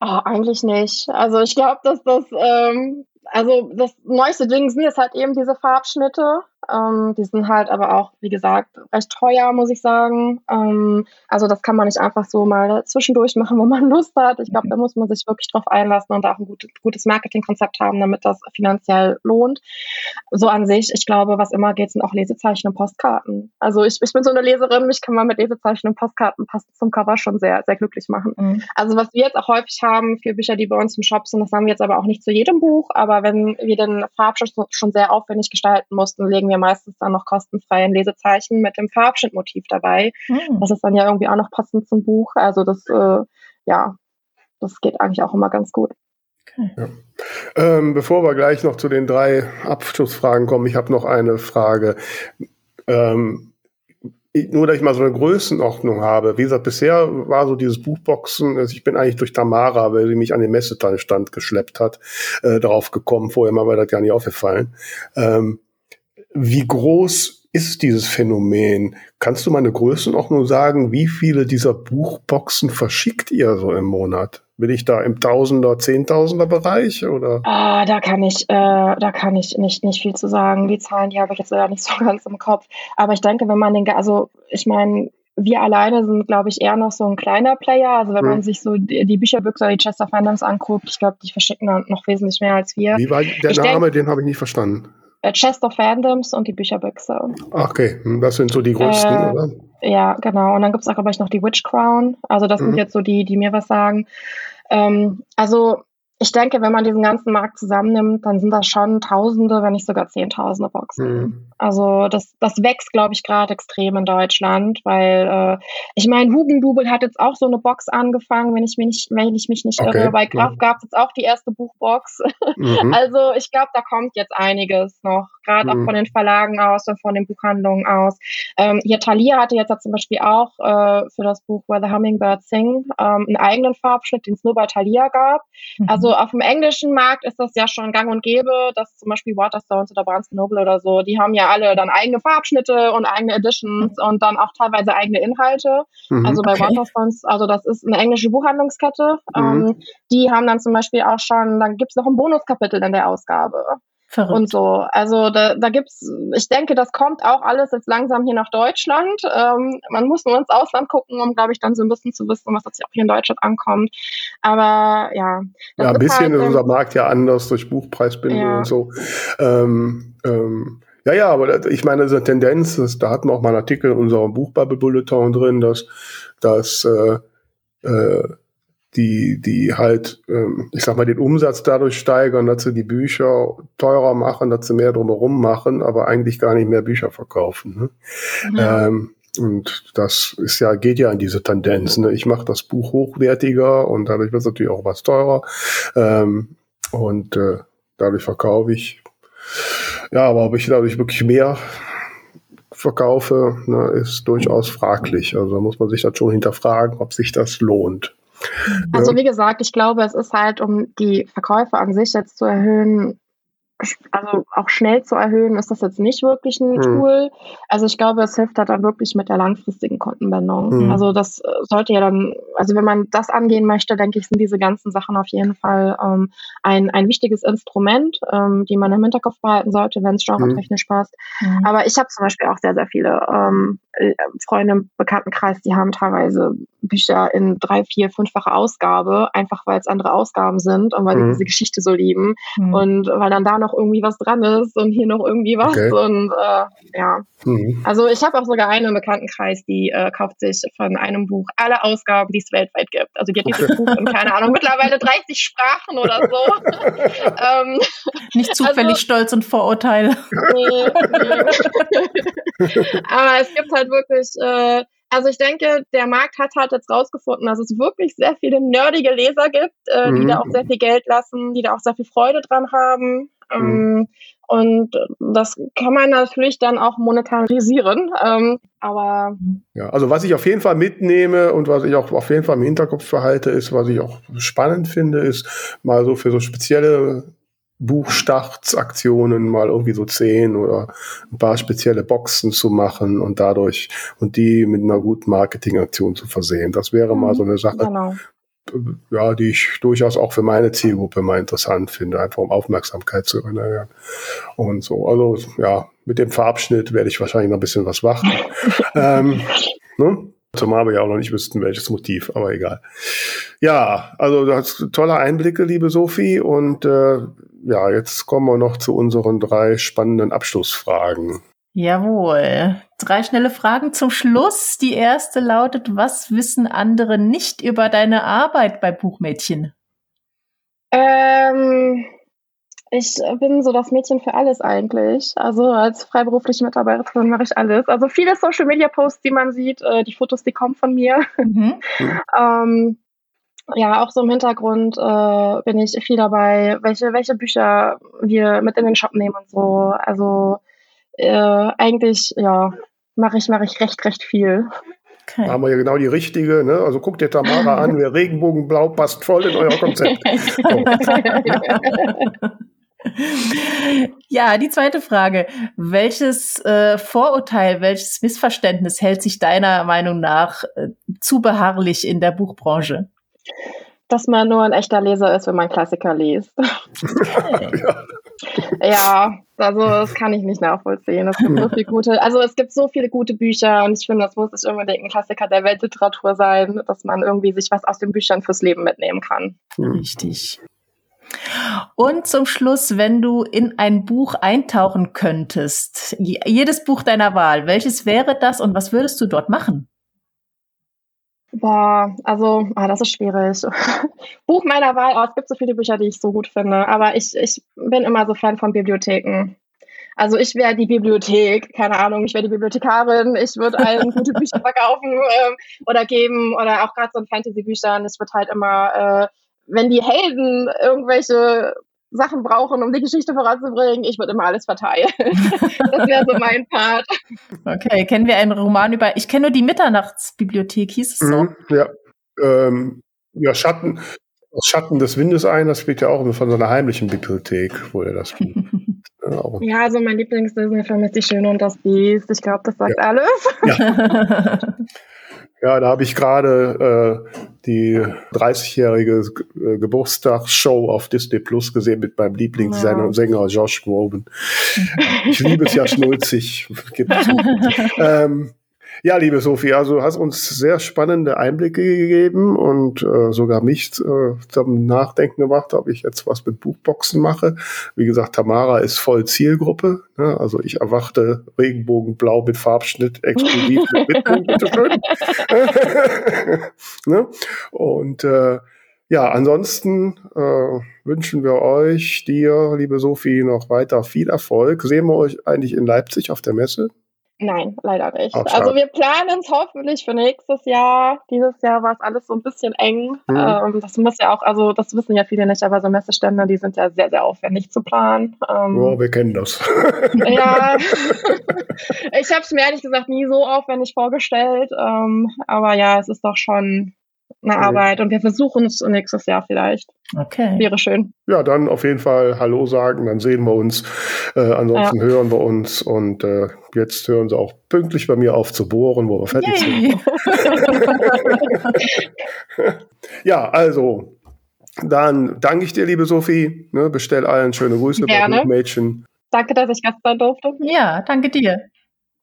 Oh, eigentlich nicht. Also ich glaube, dass das, ähm, also das neueste Ding sind jetzt halt eben diese Farbschnitte. Ähm, die sind halt aber auch, wie gesagt, recht teuer, muss ich sagen. Ähm, also das kann man nicht einfach so mal zwischendurch machen, wenn man Lust hat. Ich glaube, da muss man sich wirklich drauf einlassen und auch ein gut, gutes Marketingkonzept haben, damit das finanziell lohnt. So an sich, ich glaube, was immer geht, sind auch Lesezeichen und Postkarten. Also ich, ich bin so eine Leserin, mich kann man mit Lesezeichen und Postkarten passend zum Cover schon sehr, sehr glücklich machen. Mhm. Also was wir jetzt auch häufig haben für Bücher, die bei uns im Shop sind, das haben wir jetzt aber auch nicht zu jedem Buch, aber wenn wir den Farbschutz schon sehr aufwendig gestalten mussten, legen wir meistens dann noch kostenfreie Lesezeichen mit dem Farbschnittmotiv dabei. Mhm. Das ist dann ja irgendwie auch noch passend zum Buch. Also das, äh, ja, das geht eigentlich auch immer ganz gut. Okay. Ja. Ähm, bevor wir gleich noch zu den drei Abschlussfragen kommen, ich habe noch eine Frage. Ähm, nur, dass ich mal so eine Größenordnung habe. Wie gesagt, bisher war so dieses Buchboxen, also ich bin eigentlich durch Tamara, weil sie mich an den Messestand geschleppt hat, äh, darauf gekommen. Vorher mal war das gar nicht aufgefallen. Ähm, wie groß ist dieses Phänomen? Kannst du mal eine Größenordnung sagen, wie viele dieser Buchboxen verschickt ihr so im Monat? Bin ich da im Tausender, Zehntausender Bereich oder? Ah, da kann ich, äh, da kann ich nicht, nicht viel zu sagen. Die Zahlen, die habe ich jetzt leider nicht so ganz im Kopf. Aber ich denke, wenn man den, also ich meine, wir alleine sind, glaube ich, eher noch so ein kleiner Player. Also wenn hm. man sich so die, die Bücherbüchse, die Chester Fandoms anguckt, ich glaube, die verschicken dann noch wesentlich mehr als wir. Wie war der ich Name? Denk, den habe ich nicht verstanden. Chest of Fandoms und die Bücherbüchse. Okay, das sind so die größten, äh, oder? Ja, genau. Und dann gibt es auch, glaube ich, noch die Witch Crown. Also das mhm. sind jetzt so die, die mir was sagen. Ähm, also ich denke, wenn man diesen ganzen Markt zusammennimmt, dann sind das schon Tausende, wenn nicht sogar Zehntausende Boxen. Mhm. Also das, das wächst, glaube ich, gerade extrem in Deutschland, weil äh, ich meine, Hugendubel hat jetzt auch so eine Box angefangen, wenn ich mich nicht, wenn ich mich nicht okay. irre. Bei Graf mhm. gab es jetzt auch die erste Buchbox. Mhm. Also ich glaube, da kommt jetzt einiges noch, gerade mhm. auch von den Verlagen aus und von den Buchhandlungen aus. Ähm, hier Thalia hatte jetzt zum Beispiel auch äh, für das Buch Where the Hummingbirds Sing ähm, einen eigenen Farbschnitt, den es nur bei Thalia gab. Mhm. Also auf dem englischen Markt ist das ja schon gang und gäbe, dass zum Beispiel Waterstones oder Barnes Noble oder so, die haben ja alle dann eigene Farbschnitte und eigene Editions mhm. und dann auch teilweise eigene Inhalte. Mhm, also bei okay. Waterstones, also das ist eine englische Buchhandlungskette. Mhm. Ähm, die haben dann zum Beispiel auch schon, dann gibt's noch ein Bonuskapitel in der Ausgabe. Verrückt. und so. Also da, da gibt's, ich denke, das kommt auch alles jetzt langsam hier nach Deutschland. Ähm, man muss nur ins Ausland gucken, um, glaube ich, dann so ein bisschen zu wissen, was jetzt auch hier in Deutschland ankommt. Aber ja. Ja, ein bisschen halt, ist unser Markt ja anders durch Buchpreisbindung ja. und so. Ähm, ähm, ja, ja, aber ich meine, diese Tendenz, das, da hatten wir auch mal einen Artikel in unserem Buchbubble-Bulletin drin, dass, dass äh, äh, die, die halt, ähm, ich sag mal, den Umsatz dadurch steigern, dass sie die Bücher teurer machen, dass sie mehr drumherum machen, aber eigentlich gar nicht mehr Bücher verkaufen. Ne? Ja. Ähm, und das ist ja, geht ja in diese Tendenz. Ne? Ich mache das Buch hochwertiger und dadurch wird es natürlich auch was teurer. Ähm, und äh, dadurch verkaufe ich. Ja, aber ob ich dadurch wirklich mehr verkaufe, ne, ist durchaus fraglich. Also da muss man sich das schon hinterfragen, ob sich das lohnt. Also wie gesagt, ich glaube, es ist halt, um die Verkäufe an sich jetzt zu erhöhen, also auch schnell zu erhöhen, ist das jetzt nicht wirklich ein mhm. Tool. Also ich glaube, es hilft halt dann wirklich mit der langfristigen Kontenbindung. Mhm. Also das äh, sollte ja dann, also wenn man das angehen möchte, denke ich, sind diese ganzen Sachen auf jeden Fall ähm, ein, ein wichtiges Instrument, ähm, die man im Hinterkopf behalten sollte, wenn es genre-technisch mhm. passt. Mhm. Aber ich habe zum Beispiel auch sehr, sehr viele ähm, äh, Freunde im Bekanntenkreis, die haben teilweise Bücher in drei, vier, fünffache Ausgabe, einfach weil es andere Ausgaben sind und weil sie mhm. diese Geschichte so lieben. Mhm. Und weil dann da noch noch irgendwie was dran ist und hier noch irgendwie was. Okay. Und äh, ja. Mhm. Also ich habe auch sogar eine im Bekanntenkreis, die äh, kauft sich von einem Buch alle Ausgaben, die es weltweit gibt. Also die hat dieses Buch in, keine Ahnung, mittlerweile 30 Sprachen oder so. ähm, Nicht zufällig also, Stolz und Vorurteile. Nee, nee. Aber es gibt halt wirklich äh, also ich denke, der Markt hat halt jetzt rausgefunden, dass es wirklich sehr viele nerdige Leser gibt, äh, die mhm. da auch sehr viel Geld lassen, die da auch sehr viel Freude dran haben. Mhm. Ähm, und das kann man natürlich dann auch monetarisieren. Ähm, aber ja, also was ich auf jeden Fall mitnehme und was ich auch auf jeden Fall im Hinterkopf verhalte, ist, was ich auch spannend finde, ist mal so für so spezielle Buchstartsaktionen mal irgendwie so zehn oder ein paar spezielle Boxen zu machen und dadurch und die mit einer guten Marketingaktion zu versehen. Das wäre mal so eine Sache, genau. Ja, die ich durchaus auch für meine Zielgruppe mal interessant finde, einfach um Aufmerksamkeit zu generieren und so. Also ja, mit dem Farbschnitt werde ich wahrscheinlich noch ein bisschen was machen. ähm, ne? Zumal wir ja auch noch nicht wüssten, welches Motiv, aber egal. Ja, also du hast tolle Einblicke, liebe Sophie. Und äh, ja, jetzt kommen wir noch zu unseren drei spannenden Abschlussfragen. Jawohl. Drei schnelle Fragen zum Schluss. Die erste lautet, was wissen andere nicht über deine Arbeit bei Buchmädchen? Ähm, ich bin so das Mädchen für alles eigentlich. Also als freiberufliche Mitarbeiterin mache ich alles. Also viele Social Media Posts, die man sieht, äh, die Fotos, die kommen von mir. Mhm. ähm, ja, auch so im Hintergrund äh, bin ich viel dabei, welche, welche Bücher wir mit in den Shop nehmen und so. Also äh, eigentlich, ja, mache ich, mache ich recht, recht viel. Okay. Da haben wir ja genau die richtige. Ne? Also guckt dir Tamara an, wer Regenbogenblau passt voll in euer Konzept. Ja, die zweite Frage. Welches äh, Vorurteil, welches Missverständnis hält sich deiner Meinung nach äh, zu beharrlich in der Buchbranche? Dass man nur ein echter Leser ist, wenn man Klassiker liest. ja. Ja, also das kann ich nicht nachvollziehen. Es gibt so viele gute, also es gibt so viele gute Bücher und ich finde, das muss nicht unbedingt ein Klassiker der Weltliteratur sein, dass man irgendwie sich was aus den Büchern fürs Leben mitnehmen kann. Richtig. Und zum Schluss, wenn du in ein Buch eintauchen könntest, jedes Buch deiner Wahl, welches wäre das und was würdest du dort machen? Boah, also, ah, das ist schwierig. Buch meiner Wahl, oh, es gibt so viele Bücher, die ich so gut finde, aber ich, ich bin immer so Fan von Bibliotheken. Also ich wäre die Bibliothek, keine Ahnung, ich wäre die Bibliothekarin, ich würde allen gute Bücher verkaufen ähm, oder geben oder auch gerade so in Fantasy-Büchern. Es wird halt immer äh, wenn die Helden irgendwelche Sachen brauchen, um die Geschichte voranzubringen, ich würde immer alles verteilen. das wäre so mein Part. Okay, kennen wir einen Roman über, ich kenne nur die Mitternachtsbibliothek, hieß es so? Mhm, ja, ähm, ja, Schatten, Schatten des Windes ein, das spielt ja auch von so einer heimlichen Bibliothek, wo er das Ja, also mein Lieblings-Disney-Film ist Die Schöne und das Biest. Ich glaube, das sagt ja. alles. Ja. Ja, da habe ich gerade äh, die 30-jährige äh, Geburtstagsshow auf Disney Plus gesehen mit meinem Lieblingssänger Josh Groban. Ich liebe es ja schnulzig. ähm, ja, liebe Sophie, also du hast uns sehr spannende Einblicke gegeben und äh, sogar mich äh, zum Nachdenken gemacht, ob ich jetzt was mit Buchboxen mache. Wie gesagt, Tamara ist voll Zielgruppe. Ne? Also ich erwarte Regenbogenblau mit Farbschnitt exklusiv mit Widmung, bitteschön. ne? Und äh, ja, ansonsten äh, wünschen wir euch, dir, liebe Sophie, noch weiter viel Erfolg. Sehen wir euch eigentlich in Leipzig auf der Messe? Nein, leider nicht. Ach, also wir planen es hoffentlich für nächstes Jahr. Dieses Jahr war es alles so ein bisschen eng. Mhm. Ähm, das muss ja auch, also das wissen ja viele nicht, aber so Messestände, die sind ja sehr, sehr aufwendig zu planen. Ähm, oh, wir kennen das. ja, ich habe es mir ehrlich gesagt nie so aufwendig vorgestellt. Ähm, aber ja, es ist doch schon eine okay. Arbeit und wir versuchen es nächstes Jahr vielleicht. Okay. Wäre schön. Ja, dann auf jeden Fall Hallo sagen, dann sehen wir uns. Äh, ansonsten ja. hören wir uns und äh, jetzt hören sie auch pünktlich bei mir auf zu bohren, wo wir fertig Yay. sind. ja, also dann danke ich dir, liebe Sophie. Ne, bestell allen schöne Grüße Gerne. bei Mädchen. Danke, dass ich Gast sein durfte. Ja, danke dir.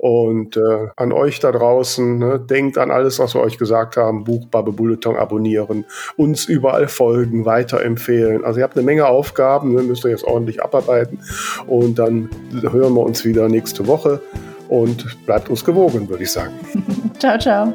Und äh, an euch da draußen, ne, denkt an alles, was wir euch gesagt haben. Buch, Bubble Bulletin abonnieren, uns überall folgen, weiterempfehlen. Also ihr habt eine Menge Aufgaben, ne, müsst ihr jetzt ordentlich abarbeiten. Und dann hören wir uns wieder nächste Woche. Und bleibt uns gewogen, würde ich sagen. ciao, ciao.